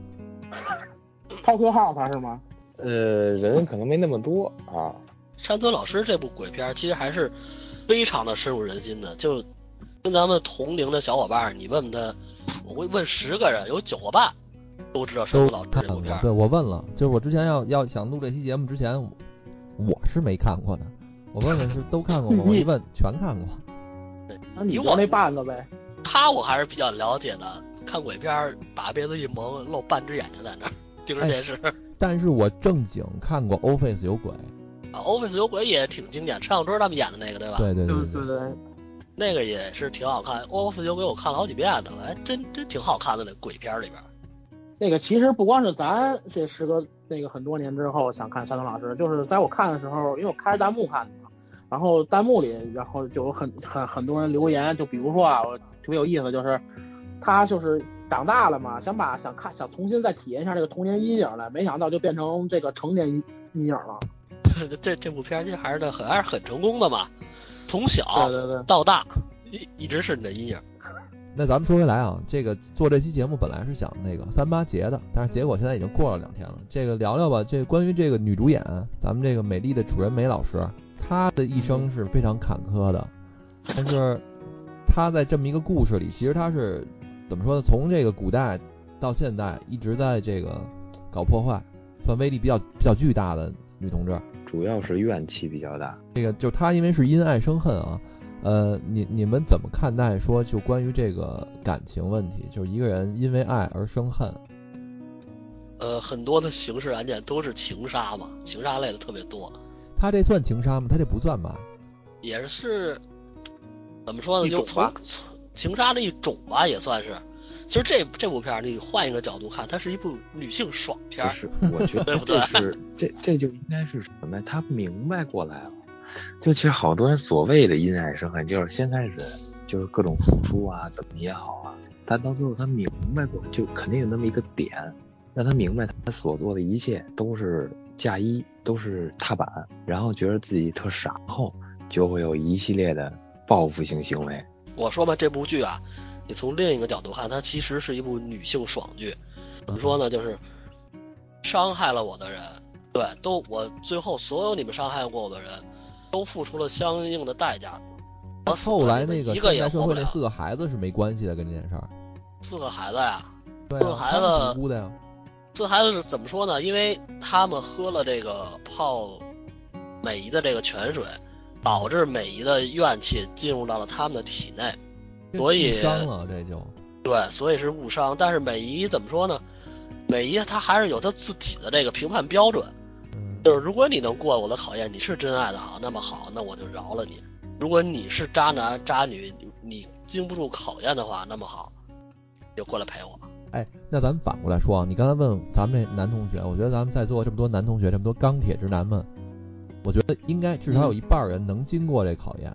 *laughs* Tokyo House 是吗？呃，人可能没那么多啊。山村老师这部鬼片儿其实还是非常的深入人心的，就跟咱们同龄的小伙伴儿，你问问他，我会问十个人，有九个半都知道山都村老师看过这部片。儿。对我问了，就是我之前要要想录这期节目之前，我我是没看过的。我问问是都看过吗？*laughs* 我一问全看过。那你我就那半个呗。他我还是比较了解的，看鬼片儿把被子一蒙，露半只眼睛在那儿盯着电视。但是我正经看过《Office 有鬼》。啊，Office 有鬼也挺经典，陈小春他们演的那个对吧？对对对对对，那个也是挺好看。Office 有鬼我看了好几遍呢，哎，真真挺好看的那鬼片儿里边儿。那个其实不光是咱，这时隔那个很多年之后想看山东老师，就是在我看的时候，因为我开着弹幕看的嘛，然后弹幕里，然后就有很很很多人留言，就比如说啊，我特别有意思，就是他就是长大了嘛，想把想看想重新再体验一下这个童年阴影了，没想到就变成这个成年阴阴影了。*laughs* 这这部片儿其实还是很还是很成功的嘛，从小对对对，到大一一直是你的阴影。*laughs* 那咱们说回来啊，这个做这期节目本来是想那个三八节的，但是结果现在已经过了两天了。这个聊聊吧，这关于这个女主演，咱们这个美丽的楚人美老师，她的一生是非常坎坷的，但是她在这么一个故事里，其实她是怎么说呢？从这个古代到现代，一直在这个搞破坏，算威力比较比较巨大的女同志？主要是怨气比较大。这个就她因为是因爱生恨啊，呃，你你们怎么看待说就关于这个感情问题，就是一个人因为爱而生恨？呃，很多的刑事案件都是情杀嘛，情杀类的特别多。他这算情杀吗？他这不算吧？也是怎么说呢？就从从情杀的一种吧，也算是。其实这这部片儿，你换一个角度看，它是一部女性爽片是，我觉得这是这这就应该是什么呀？他明白过来了。就其实好多人所谓的因爱生恨，就是先开始就是各种付出啊，怎么也好啊，但到最后他明白过，就肯定有那么一个点，让他明白他所做的一切都是嫁衣，都是踏板，然后觉得自己特傻后，就会有一系列的报复性行为。我说吧，这部剧啊，你从另一个角度看，它其实是一部女性爽剧。怎么说呢？就是伤害了我的人，对，都我最后所有你们伤害过我的人，都付出了相应的代价。我后来那个一个现代社会那也活不了。四个孩子是没关系的跟这件事儿。四个孩子呀，对啊，四个孩子挺无辜的呀。这孩子是怎么说呢？因为他们喝了这个泡美姨的这个泉水，导致美姨的怨气进入到了他们的体内，所以误伤了这就。对，所以是误伤。但是美姨怎么说呢？美姨她还是有她自己的这个评判标准，嗯，就是如果你能过我的考验，你是真爱的好，那么好，那我就饶了你；如果你是渣男渣女，你你经不住考验的话，那么好，就过来陪我。哎，那咱们反过来说啊，你刚才问咱们这男同学，我觉得咱们在座这么多男同学，这么多钢铁直男们，我觉得应该至少有一半人能经过这考验，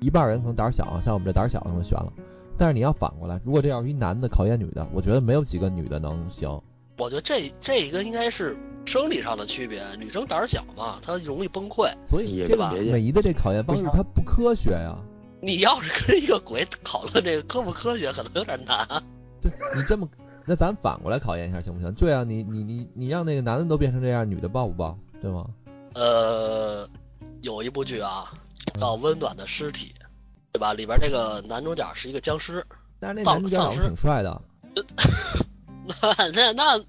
一半人可能胆儿小啊，像我们这胆儿小可能悬了。但是你要反过来，如果这要是一男的考验女的，我觉得没有几个女的能行。我觉得这这个应该是生理上的区别，女生胆儿小嘛，她容易崩溃。所以也这个别美姨的这考验方式它不科学呀。你要是跟一个鬼讨论这个科不科学，可能有点难。对你这么，那咱反过来考验一下行不行？对啊，你你你你让那个男的都变成这样，女的报不报？对吗？呃，有一部剧啊，叫《温暖的尸体》，对吧？里边这个男主角是一个僵尸，但是那丧男主角挺帅的。那那那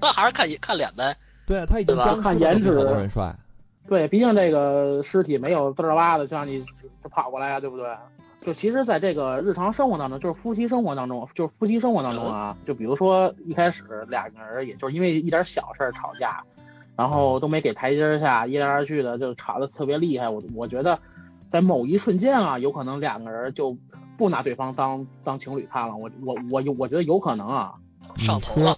那还是看看脸呗。对啊，他已经对吧僵，看颜值多人帅。对，毕竟这个尸体没有滋儿哇的就让你就跑过来呀，对不对？就其实，在这个日常生活当中，就是夫妻生活当中，就是夫妻生活当中啊，就比如说一开始两个人也就是因为一点小事儿吵架，然后都没给台阶儿下，一来二去的就吵得特别厉害。我我觉得，在某一瞬间啊，有可能两个人就不拿对方当当情侣看了。我我我有我觉得有可能啊。上头了，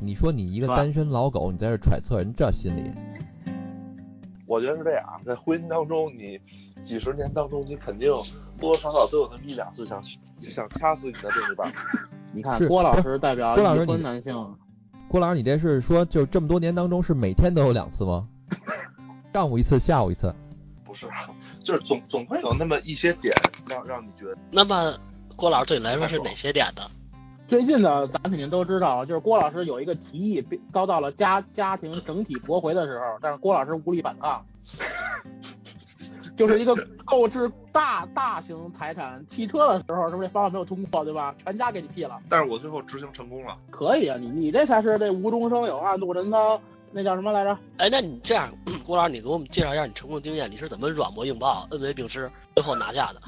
你说你一个单身老狗，你在这揣测人这心理，我觉得是这样，在婚姻当中，你几十年当中，你肯定多多少少都有那么一两次想想掐死你的另一半。*laughs* 你看郭老师代表已婚男性，郭老师，你这是说就这么多年当中是每天都有两次吗？*laughs* 上午一次，下午一次。不是，就是总总会有那么一些点让让你觉得，那么郭老师对你来说是哪些点呢？最近的咱肯定都知道，就是郭老师有一个提议被遭到了家家庭整体驳回的时候，但是郭老师无力反抗，*laughs* 就是一个购置大大型财产汽车的时候，是不是这方案没有通过，对吧？全家给你批了，但是我最后执行成功了。可以啊，你你这才是这无中生有啊，怒人涛那叫什么来着？哎，那你这样，郭老师，你给我们介绍一下你成功经验，你是怎么软磨硬泡、恩威并施，最后拿下的？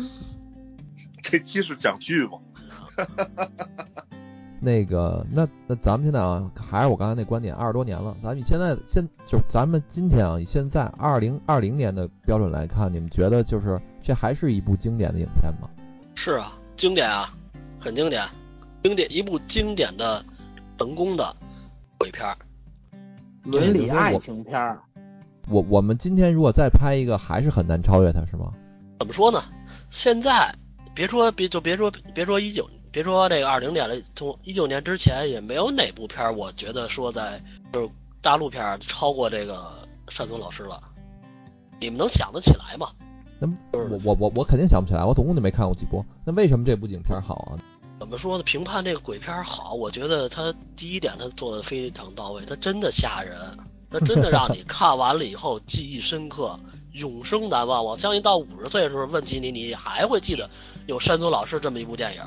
这期是讲剧吗？*laughs* 那个，那那咱们现在啊，还是我刚才那观点，二十多年了，咱们以现在现就咱们今天啊，以现在二零二零年的标准来看，你们觉得就是这还是一部经典的影片吗？是啊，经典啊，很经典，经典一部经典的、成功的鬼片儿。伦理爱情片儿，我我们今天如果再拍一个，还是很难超越它，是吗？怎么说呢？现在别说别就别说别说一九，别说这个二零年了，从一九年之前也没有哪部片儿，我觉得说在就是大陆片儿超过这个单松老师了。你们能想得起来吗？那我我我我肯定想不起来，我总共就没看过几部。那为什么这部影片好啊？怎么说呢？评判这个鬼片儿好，我觉得他第一点他做的非常到位，他真的吓人，他真的让你 *laughs* 看完了以后记忆深刻，永生难忘。我相信到五十岁的时候问起你，你还会记得有山东老师这么一部电影。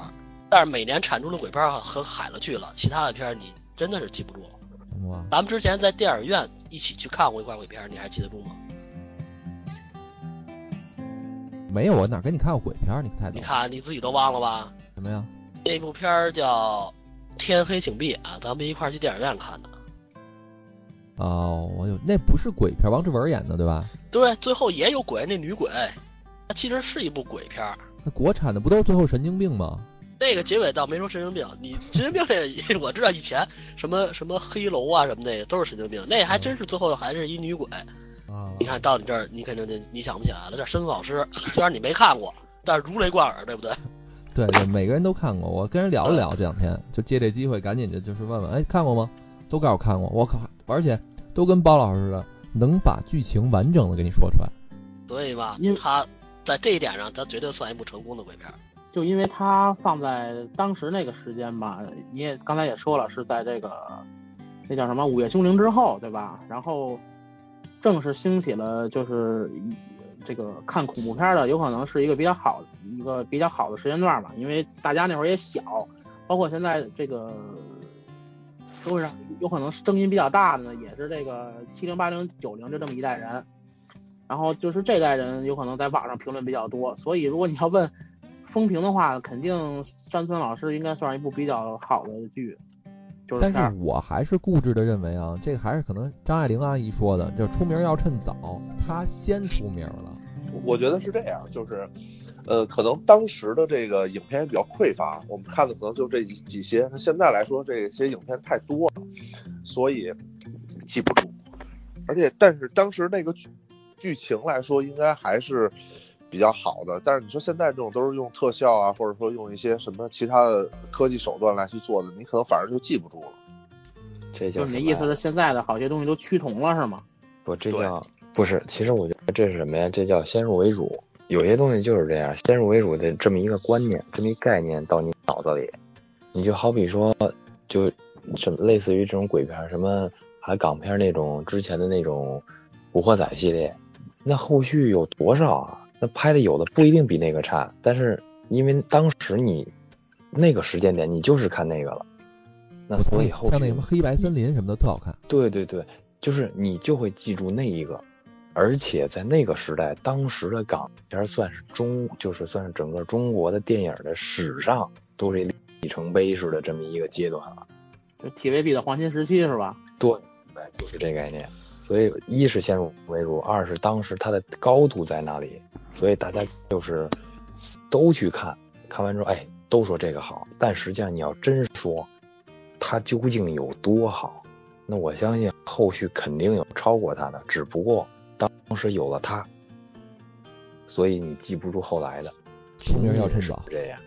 但是每年产出的鬼片儿和海了去了，其他的片儿你真的是记不住。哇，咱们之前在电影院一起去看过一块鬼片儿，你还记得住吗？没有，我哪跟你看过鬼片儿？你太你。看你自己都忘了吧？什么呀？那部片儿叫《天黑请闭眼》，咱们一块儿去电影院看的。哦，我有，那不是鬼片，王志文演的对吧？对，最后也有鬼，那女鬼，它其实是一部鬼片儿。那国产的不都是最后神经病吗？那个结尾倒没说神经病，你神经病这 *laughs* 我知道以前什么什么黑楼啊什么的都是神经病，那还真是最后还是一女鬼。啊，你看到你这儿，你肯定就你想不起来了。这申老师虽然你没看过，但是如雷贯耳，对不对？*laughs* 对对，每个人都看过。我跟人聊了聊，这两天就借这机会，赶紧就就是问问，哎，看过吗？都告诉我看过，我靠，而且都跟包老师似的，能把剧情完整的给你说出来。所以吧因为，他在这一点上，他绝对算一部成功的鬼片儿。就因为它放在当时那个时间吧，你也刚才也说了，是在这个那叫什么《午夜凶铃》之后，对吧？然后正是兴起了，就是这个看恐怖片的，有可能是一个比较好一个比较好的时间段吧，因为大家那会儿也小，包括现在这个社会上有可能声音比较大的呢，也是这个七零八零九零就这么一代人。然后就是这代人有可能在网上评论比较多，所以如果你要问风评的话，肯定山村老师应该算是一部比较好的剧，就是但是我还是固执的认为啊，这个还是可能张爱玲阿姨说的，就是出名要趁早，她先出名了。我觉得是这样，就是，呃，可能当时的这个影片也比较匮乏，我们看的可能就这几几些。那现在来说，这些影片太多了，所以记不住。而且，但是当时那个剧剧情来说，应该还是比较好的。但是你说现在这种都是用特效啊，或者说用一些什么其他的科技手段来去做的，你可能反而就记不住了。这叫就是你的意思是现在的好些东西都趋同了是吗？不，这叫不是？其实我觉得这是什么呀？这叫先入为主。有些东西就是这样，先入为主的这么一个观念，这么一概念到你脑子里，你就好比说，就什么类似于这种鬼片，什么还港片那种之前的那种古惑仔系列，那后续有多少啊？那拍的有的不一定比那个差，但是因为当时你那个时间点你就是看那个了，那所以后续像那什么黑白森林什么的特好看。对对对，就是你就会记住那一个，而且在那个时代，当时的港片算是中，就是算是整个中国的电影的史上都是里程碑式的这么一个阶段了。就 TVB 的黄金时期是吧？对，对，就是这概念。所以一是先入为主，二是当时它的高度在那里，所以大家就是都去看，看完之后，哎，都说这个好，但实际上你要真说它究竟有多好，那我相信后续肯定有超过它的，只不过当时有了它，所以你记不住后来的。出名要趁早是这样，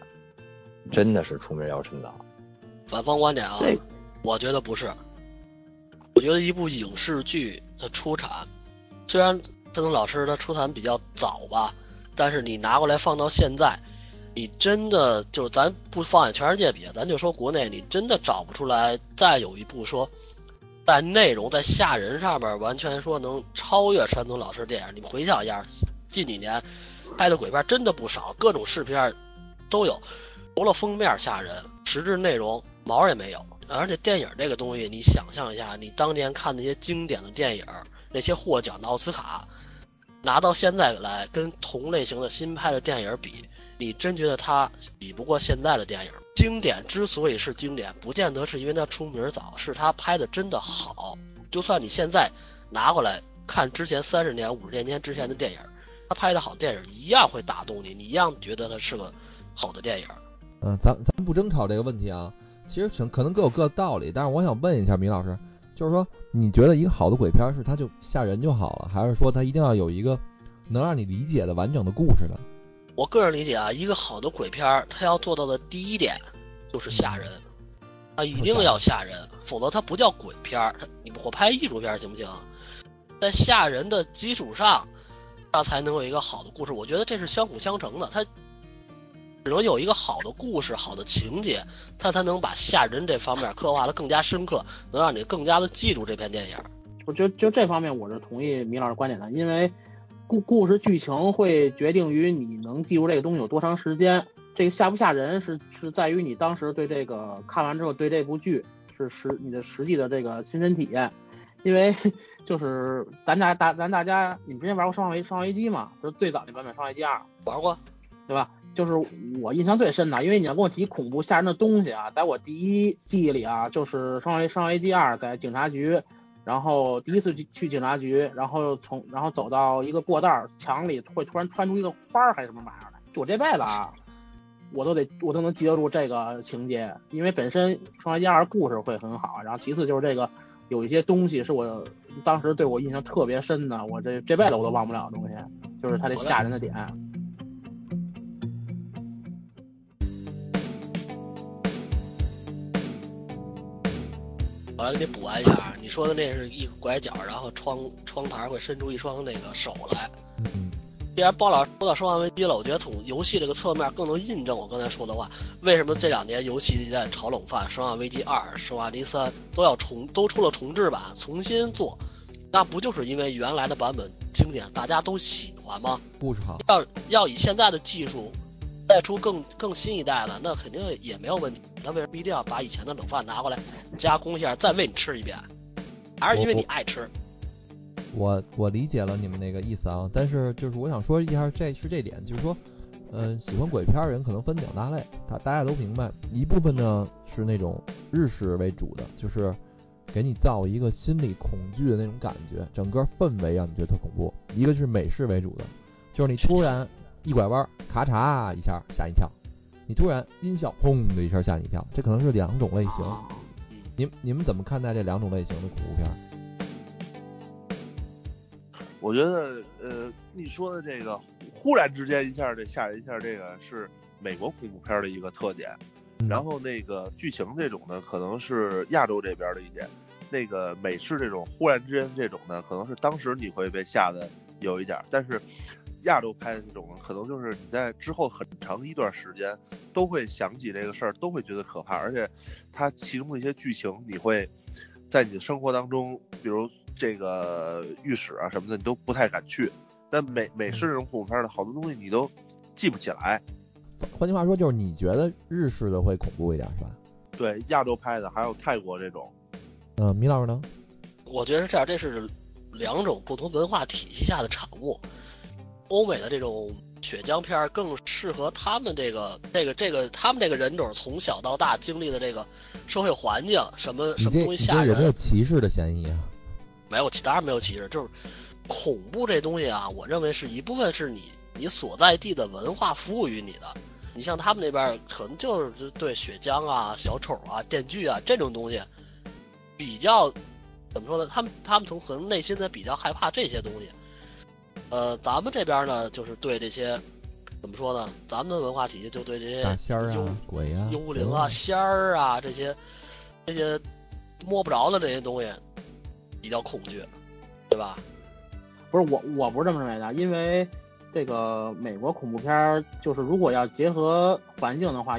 真的是出名要趁早。反方观点啊，我觉得不是。我觉得一部影视剧的出产，虽然山东老师他出产比较早吧，但是你拿过来放到现在，你真的就是咱不放眼全世界比，咱就说国内，你真的找不出来再有一部说在内容在吓人上面完全说能超越山东老师电影。你们回想一下，近几年拍的鬼片真的不少，各种视频都有，除了封面吓人，实质内容毛也没有。而且电影这个东西，你想象一下，你当年看那些经典的电影，那些获奖的奥斯卡，拿到现在来跟同类型的新拍的电影比，你真觉得它比不过现在的电影？经典之所以是经典，不见得是因为它出名早，是它拍的真的好。就算你现在拿过来看之前三十年、五十年前之前的电影，他拍的好电影一样会打动你，你一样觉得它是个好的电影。嗯，咱咱不争吵这个问题啊。其实可能各有各的道理，但是我想问一下米老师，就是说，你觉得一个好的鬼片是它就吓人就好了，还是说它一定要有一个能让你理解的完整的故事呢？我个人理解啊，一个好的鬼片，它要做到的第一点就是吓人，啊，一定要吓人，否则它不叫鬼片儿。它你我拍艺术片行不行？在吓人的基础上，它才能有一个好的故事。我觉得这是相辅相成的，它只能有一个好的故事、好的情节，它才能把吓人这方面刻画的更加深刻，能让你更加的记住这篇电影。我觉得就这方面我是同意米老师观点的，因为故故事剧情会决定于你能记住这个东西有多长时间。这个吓不吓人是是在于你当时对这个看完之后对这部剧是实你的实际的这个亲身体验。因为 *laughs* 就是咱家大咱大家，你们之前玩过《生化危生化危机》吗？就是最早那版本《生化危机二》，玩过，对吧？就是我印象最深的，因为你要跟我提恐怖吓人的东西啊，在我第一记忆里啊，就是《生化危生化危机二》在警察局，然后第一次去去警察局，然后从然后走到一个过道儿，墙里会突然窜出一个花儿还是什么玩意儿来，就我这辈子啊，我都得我都能记得住这个情节，因为本身《生化危机二》故事会很好，然后其次就是这个有一些东西是我当时对我印象特别深的，我这这辈子我都忘不了的东西，就是它这吓人的点。我来给你补完一下啊，你说的那是一个拐角，然后窗窗台会伸出一双那个手来。嗯，既然包老师说到《生化危机》了，我觉得从游戏这个侧面更能印证我刚才说的话。为什么这两年游戏在炒冷饭，《生化危机二》《生化危机三》都要重都出了重制版，重新做？那不就是因为原来的版本经典，大家都喜欢吗？故事好，要要以现在的技术再出更更新一代的，那肯定也没有问题。那为什么一定要把以前的冷饭拿过来加工一下，再喂你吃一遍？还是因为你爱吃？我我理解了你们那个意思啊，但是就是我想说一下，这是这点，就是说，呃，喜欢鬼片的人可能分两大类，大大家都明白，一部分呢是那种日式为主的，就是给你造一个心理恐惧的那种感觉，整个氛围让你觉得特恐怖；一个是美式为主的，就是你突然一拐弯，咔嚓一下吓一跳，你突然音效砰的一声吓你一跳，这可能是两种类型。啊你你们怎么看待这两种类型的恐怖片儿？我觉得，呃，你说的这个忽然之间一下这吓人一下，这个是美国恐怖片的一个特点。嗯然后那个剧情这种呢，可能是亚洲这边的一点。那个美式这种忽然之间这种呢，可能是当时你会被吓得有一点儿，但是亚洲拍的这种，可能就是你在之后很长一段时间都会想起这个事儿，都会觉得可怕，而且它其中的一些剧情，你会在你的生活当中，比如这个浴室啊什么的，你都不太敢去。但美美式这种恐怖片的好多东西你都记不起来。换句话说，就是你觉得日式的会恐怖一点是吧？对，亚洲拍的还有泰国这种，嗯、米老师呢？我觉得是这样，这是两种不同文化体系下的产物。欧美的这种血浆片儿更适合他们这个这个这个他们这个人种从小到大经历的这个社会环境，什么什么东西吓人？有没有歧视的嫌疑啊？没有，当然没有歧视，就是恐怖这东西啊，我认为是一部分是你你所在地的文化服务于你的。你像他们那边儿可能就是对血浆啊、小丑啊、电锯啊这种东西比较怎么说呢？他们他们从可能内心的比较害怕这些东西。呃，咱们这边呢，就是对这些怎么说呢？咱们的文化体系就对这些仙儿啊、鬼啊、幽灵啊、仙儿啊这些这些摸不着的这些东西比较恐惧，对吧？不是我，我不是这么认为的，因为这个美国恐怖片儿，就是如果要结合环境的话，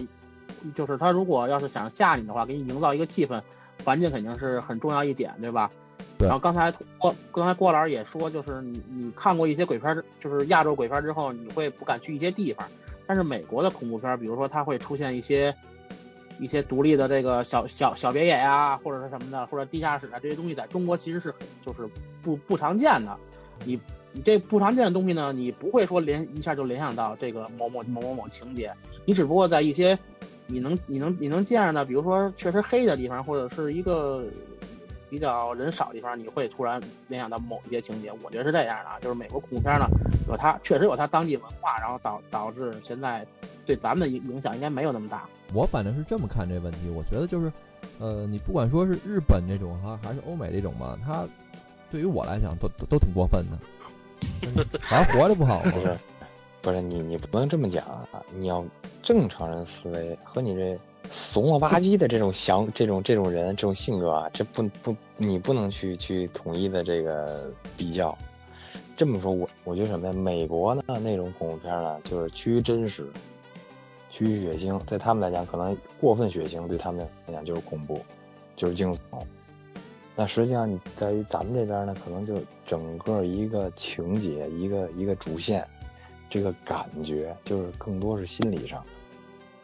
就是他如果要是想吓你的话，给你营造一个气氛，环境肯定是很重要一点，对吧？对。然后刚才郭刚才郭老师也说，就是你你看过一些鬼片儿，就是亚洲鬼片儿之后，你会不敢去一些地方，但是美国的恐怖片儿，比如说它会出现一些 *laughs* 一些独立的这个小小小别野呀、或者是什么的，或者地下室啊这些东西，在中国其实是就是不不常见的。你你这不常见的东西呢，你不会说联一下就联想到这个某某某某某情节，你只不过在一些你能你能你能见着的，比如说确实黑的地方，或者是一个比较人少的地方，你会突然联想到某一些情节。我觉得是这样的啊，就是美国恐怖片呢，有它确实有它当地文化，然后导导致现在对咱们的影影响应该没有那么大。我反正是这么看这问题，我觉得就是，呃，你不管说是日本这种哈，还是欧美这种吧，它对于我来讲都都都挺过分的，*laughs* 反正活着不好不是。，不是你你不能这么讲啊！你要正常人思维和你这怂了吧唧的这种想这种这种人这种性格啊，这不不你不能去去统一的这个比较。这么说，我我觉得什么呀？美国呢那种恐怖片呢，就是趋于真实，趋于血腥，在他们来讲，可能过分血腥对他们来讲就是恐怖，就是惊悚。那实际上在于咱们这边呢，可能就整个一个情节，一个一个主线，这个感觉就是更多是心理上。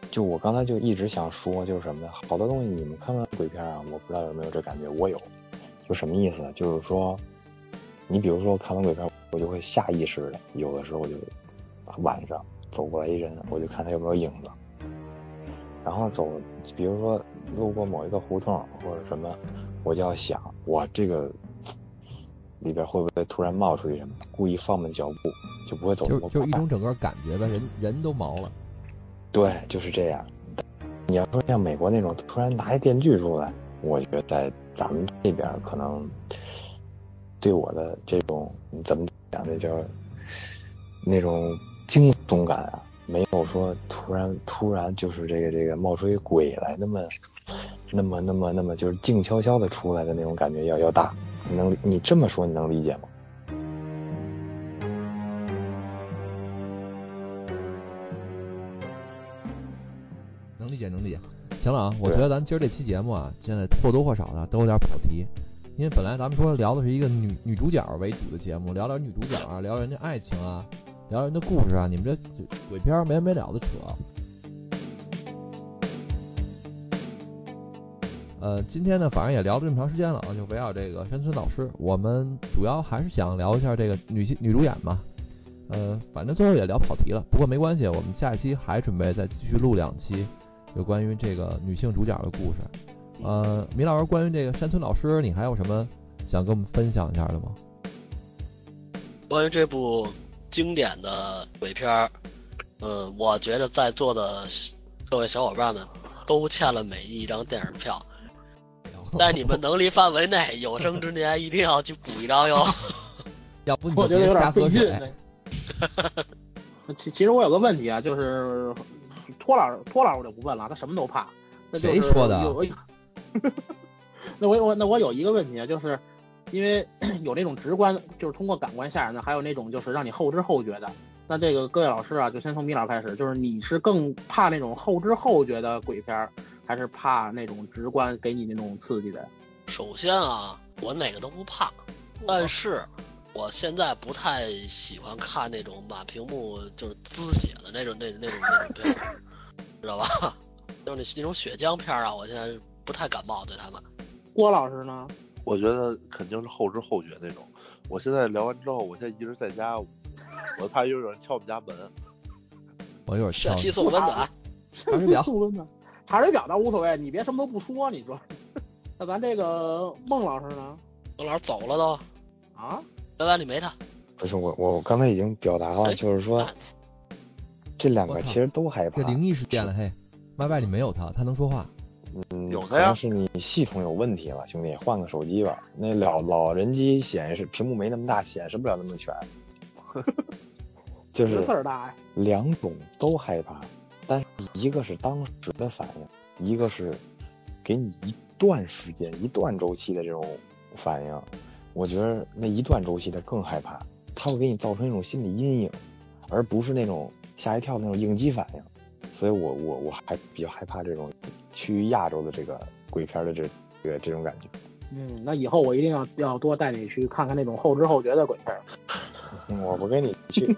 就我刚才就一直想说，就是什么呢？好多东西你们看看鬼片啊，我不知道有没有这感觉，我有。就什么意思？就是说，你比如说看完鬼片，我就会下意识的，有的时候就晚上走过来一人，我就看他有没有影子。然后走，比如说路过某一个胡同或者什么，我就要想，哇，这个里边会不会突然冒出一什么？故意放慢脚步，就不会走就一种整个感觉吧，人人都毛了。对，就是这样。你要说像美国那种突然拿一电锯出来，我觉得在咱们这边可能对我的这种怎么讲，那叫那种惊悚感啊，没有说突然突然就是这个这个冒出一鬼来那么那么那么那么就是静悄悄的出来的那种感觉要要大。你能你这么说你能理解吗？行了啊，我觉得咱今儿这期节目啊，现在或多或少的都有点跑题，因为本来咱们说聊的是一个女女主角为主的节目，聊聊女主角啊，聊人家爱情啊，聊人的故事啊，你们这鬼片没完没了的扯。呃，今天呢，反正也聊了这么长时间了啊，就围绕这个山村老师，我们主要还是想聊一下这个女性女主演嘛。呃，反正最后也聊跑题了，不过没关系，我们下一期还准备再继续录两期。有关于这个女性主角的故事，呃，米老师，关于这个山村老师，你还有什么想跟我们分享一下的吗？关于这部经典的鬼片儿，呃，我觉得在座的各位小伙伴们都欠了每一张电影票，*laughs* 在你们能力范围内，有生之年一定要去补一张哟。*laughs* 要不你我觉得有点费劲水。*laughs* 其其实我有个问题啊，就是。托老师，托老师我就不问了，他什么都怕。那就是、谁说的？*laughs* 那我我那我有一个问题啊，就是因为 *clears throat* 有那种直观，就是通过感官吓人的，还有那种就是让你后知后觉的。那这个各位老师啊，就先从米老开始，就是你是更怕那种后知后觉的鬼片，还是怕那种直观给你那种刺激的？首先啊，我哪个都不怕，但是我现在不太喜欢看那种满屏幕就是滋血的那种那那种那种片。知道吧？*laughs* 就是那那种血浆片啊，我现在不太感冒对他们。郭老师呢？我觉得肯定是后知后觉那种。我现在聊完之后，我现在一直在家，我怕又有人敲我们家门。我一会儿下期送温暖，查水表送温暖，查水表倒无所谓，你别什么都不说。你说，*laughs* 那咱这个孟老师呢？孟老师走了都啊？拜拜，你没他？不是我，我刚才已经表达了，就是说。这两个其实都害怕。这灵异事件了嘿，Y Y 里没有他，他能说话。嗯，有的呀。是你系统有问题了，兄弟，换个手机吧。那老老人机显示屏幕没那么大，显示不了那么全。*laughs* 就是字儿大呀。两种都害怕，但是一个是当时的反应，一个是给你一段时间、一段周期的这种反应。我觉得那一段周期的更害怕，它会给你造成一种心理阴影，而不是那种。吓一跳那种应激反应，所以我我我还比较害怕这种趋于亚洲的这个鬼片的这这个这种感觉。嗯，那以后我一定要要多带你去看看那种后知后觉的鬼片。我不跟你去。*laughs*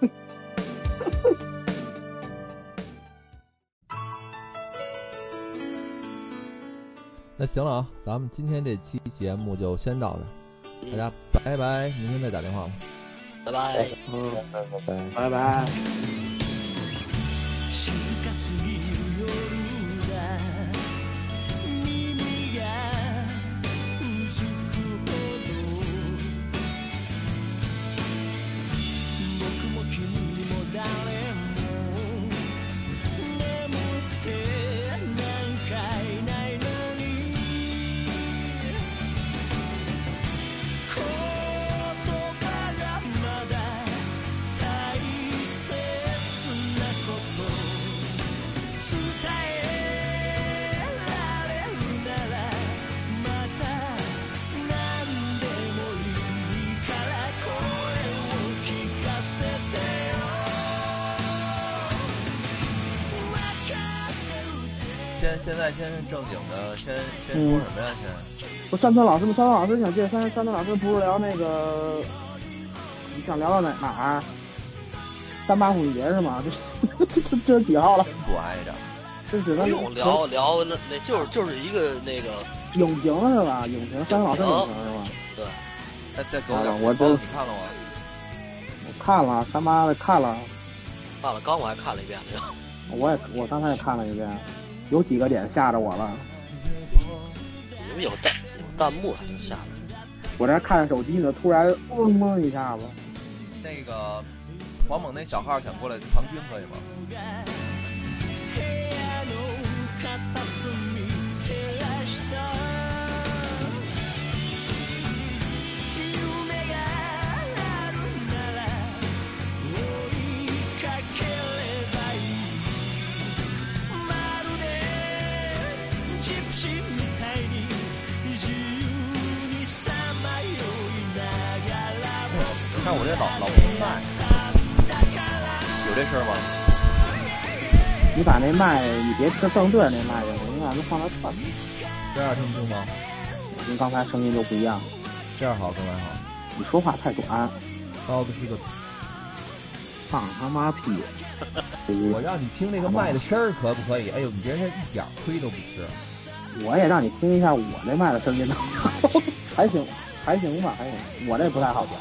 那行了啊，咱们今天这期节目就先到这，大家拜拜，明天再打电话吧。拜拜，嗯，拜拜，拜拜。静现在先正经的，先先说什么呀？先不，山村老师吗？山村老师想借山山村老师不是聊那个，你想聊到哪哪儿？三八妇女节是吗？这这这是几号了？不挨着。就是咱不用聊聊那那就是就是一个那个影评是吧？影评三老师影评是吧？对，再再走啊两我都你看了吗？我看了，他妈的看了，看了刚我还看了一遍那个，*laughs* 我也我刚才也看了一遍，有几个点吓着我了。你们有弹有弹幕还能吓着。我这看着手机呢，突然嗡嗡一下子，那个黄猛那小号想过来唐军可以吗？看我这老老公麦，有这事儿吗？你把那麦，你别吃正对着那麦去，你把它放到侧面，这样听不清吗？跟刚才声音就不一样。这样好，刚才好。你说话太短，刀子是个，放他妈屁！我让你听那个麦的声儿可不可以？哎呦，你别人一点亏都不吃。我也让你听一下我那麦的声音，*laughs* 还行，还行吧，还行。我这不太好讲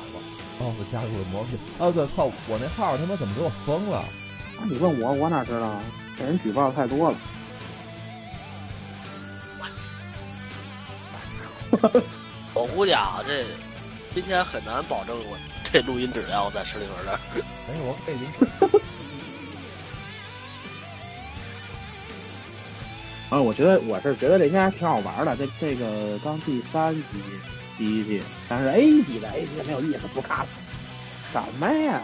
吧？哦，我加入了魔术。哦对，操，我那号他妈怎么给我封了？啊，你问我，我哪知道啊？这人举报太多了。*laughs* 我估计啊，这今天很难保证我这录音质量在石里屯这儿。但是我背景 *laughs* 啊，我觉得我是觉得这天还挺好玩的。这这个刚第三集第一季，但是 A 级的 A 级的没有意思，不看了。什么呀？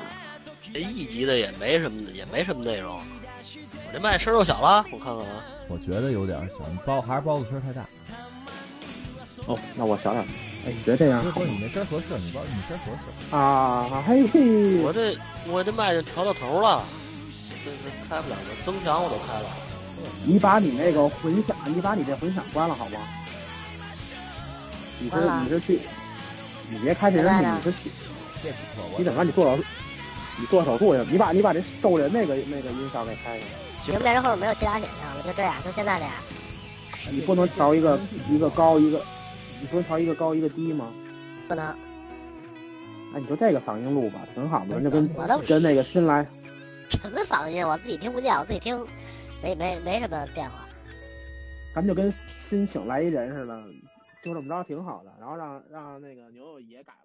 这一级的也没什么，也没什么内容。我这麦声又小了，我看看啊。我觉得有点小，你包还是包子声太大。哦，那我想想，哎，你觉得这样好不是你那声合适，你包你声合适。啊？嘿嘿，我这我这麦就调到头了，这这开不了了，增强我都开了。你把你那个混响，你把你这混响关了好吗？你是你是去，你别开这人你是去，这不错，我你等着你做手术，你做手术去，你把你把这收人那个那个音效给开开。节目内容后面没有其他选项了，就这样，就现在这样。你不能调一个一个高一个，你不能调一个高一个低吗？不能，哎，你就这个嗓音录吧，挺好的，人家跟跟那个新来，什么嗓音我自己听不见，我自己听没没没什么变化。咱们就跟新请来一人似的，就这么着挺好的，然后让让那个牛牛也改了。